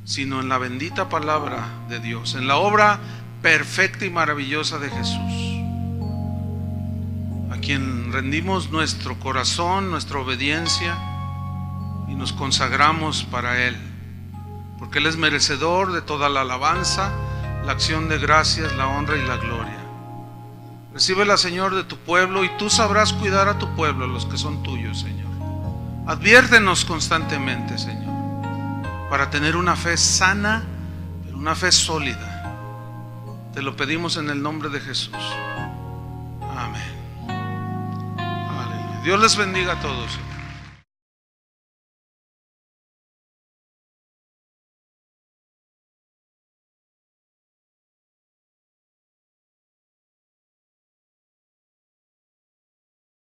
sino en la bendita palabra de Dios, en la obra perfecta y maravillosa de Jesús, a quien rendimos nuestro corazón, nuestra obediencia, y nos consagramos para Él, porque Él es merecedor de toda la alabanza, la acción de gracias, la honra y la gloria. Recíbela, Señor, de tu pueblo y tú sabrás cuidar a tu pueblo, los que son tuyos, Señor. Adviértenos constantemente, Señor, para tener una fe sana, una fe sólida. Te lo pedimos en el nombre de Jesús. Amén. Dios les bendiga a todos.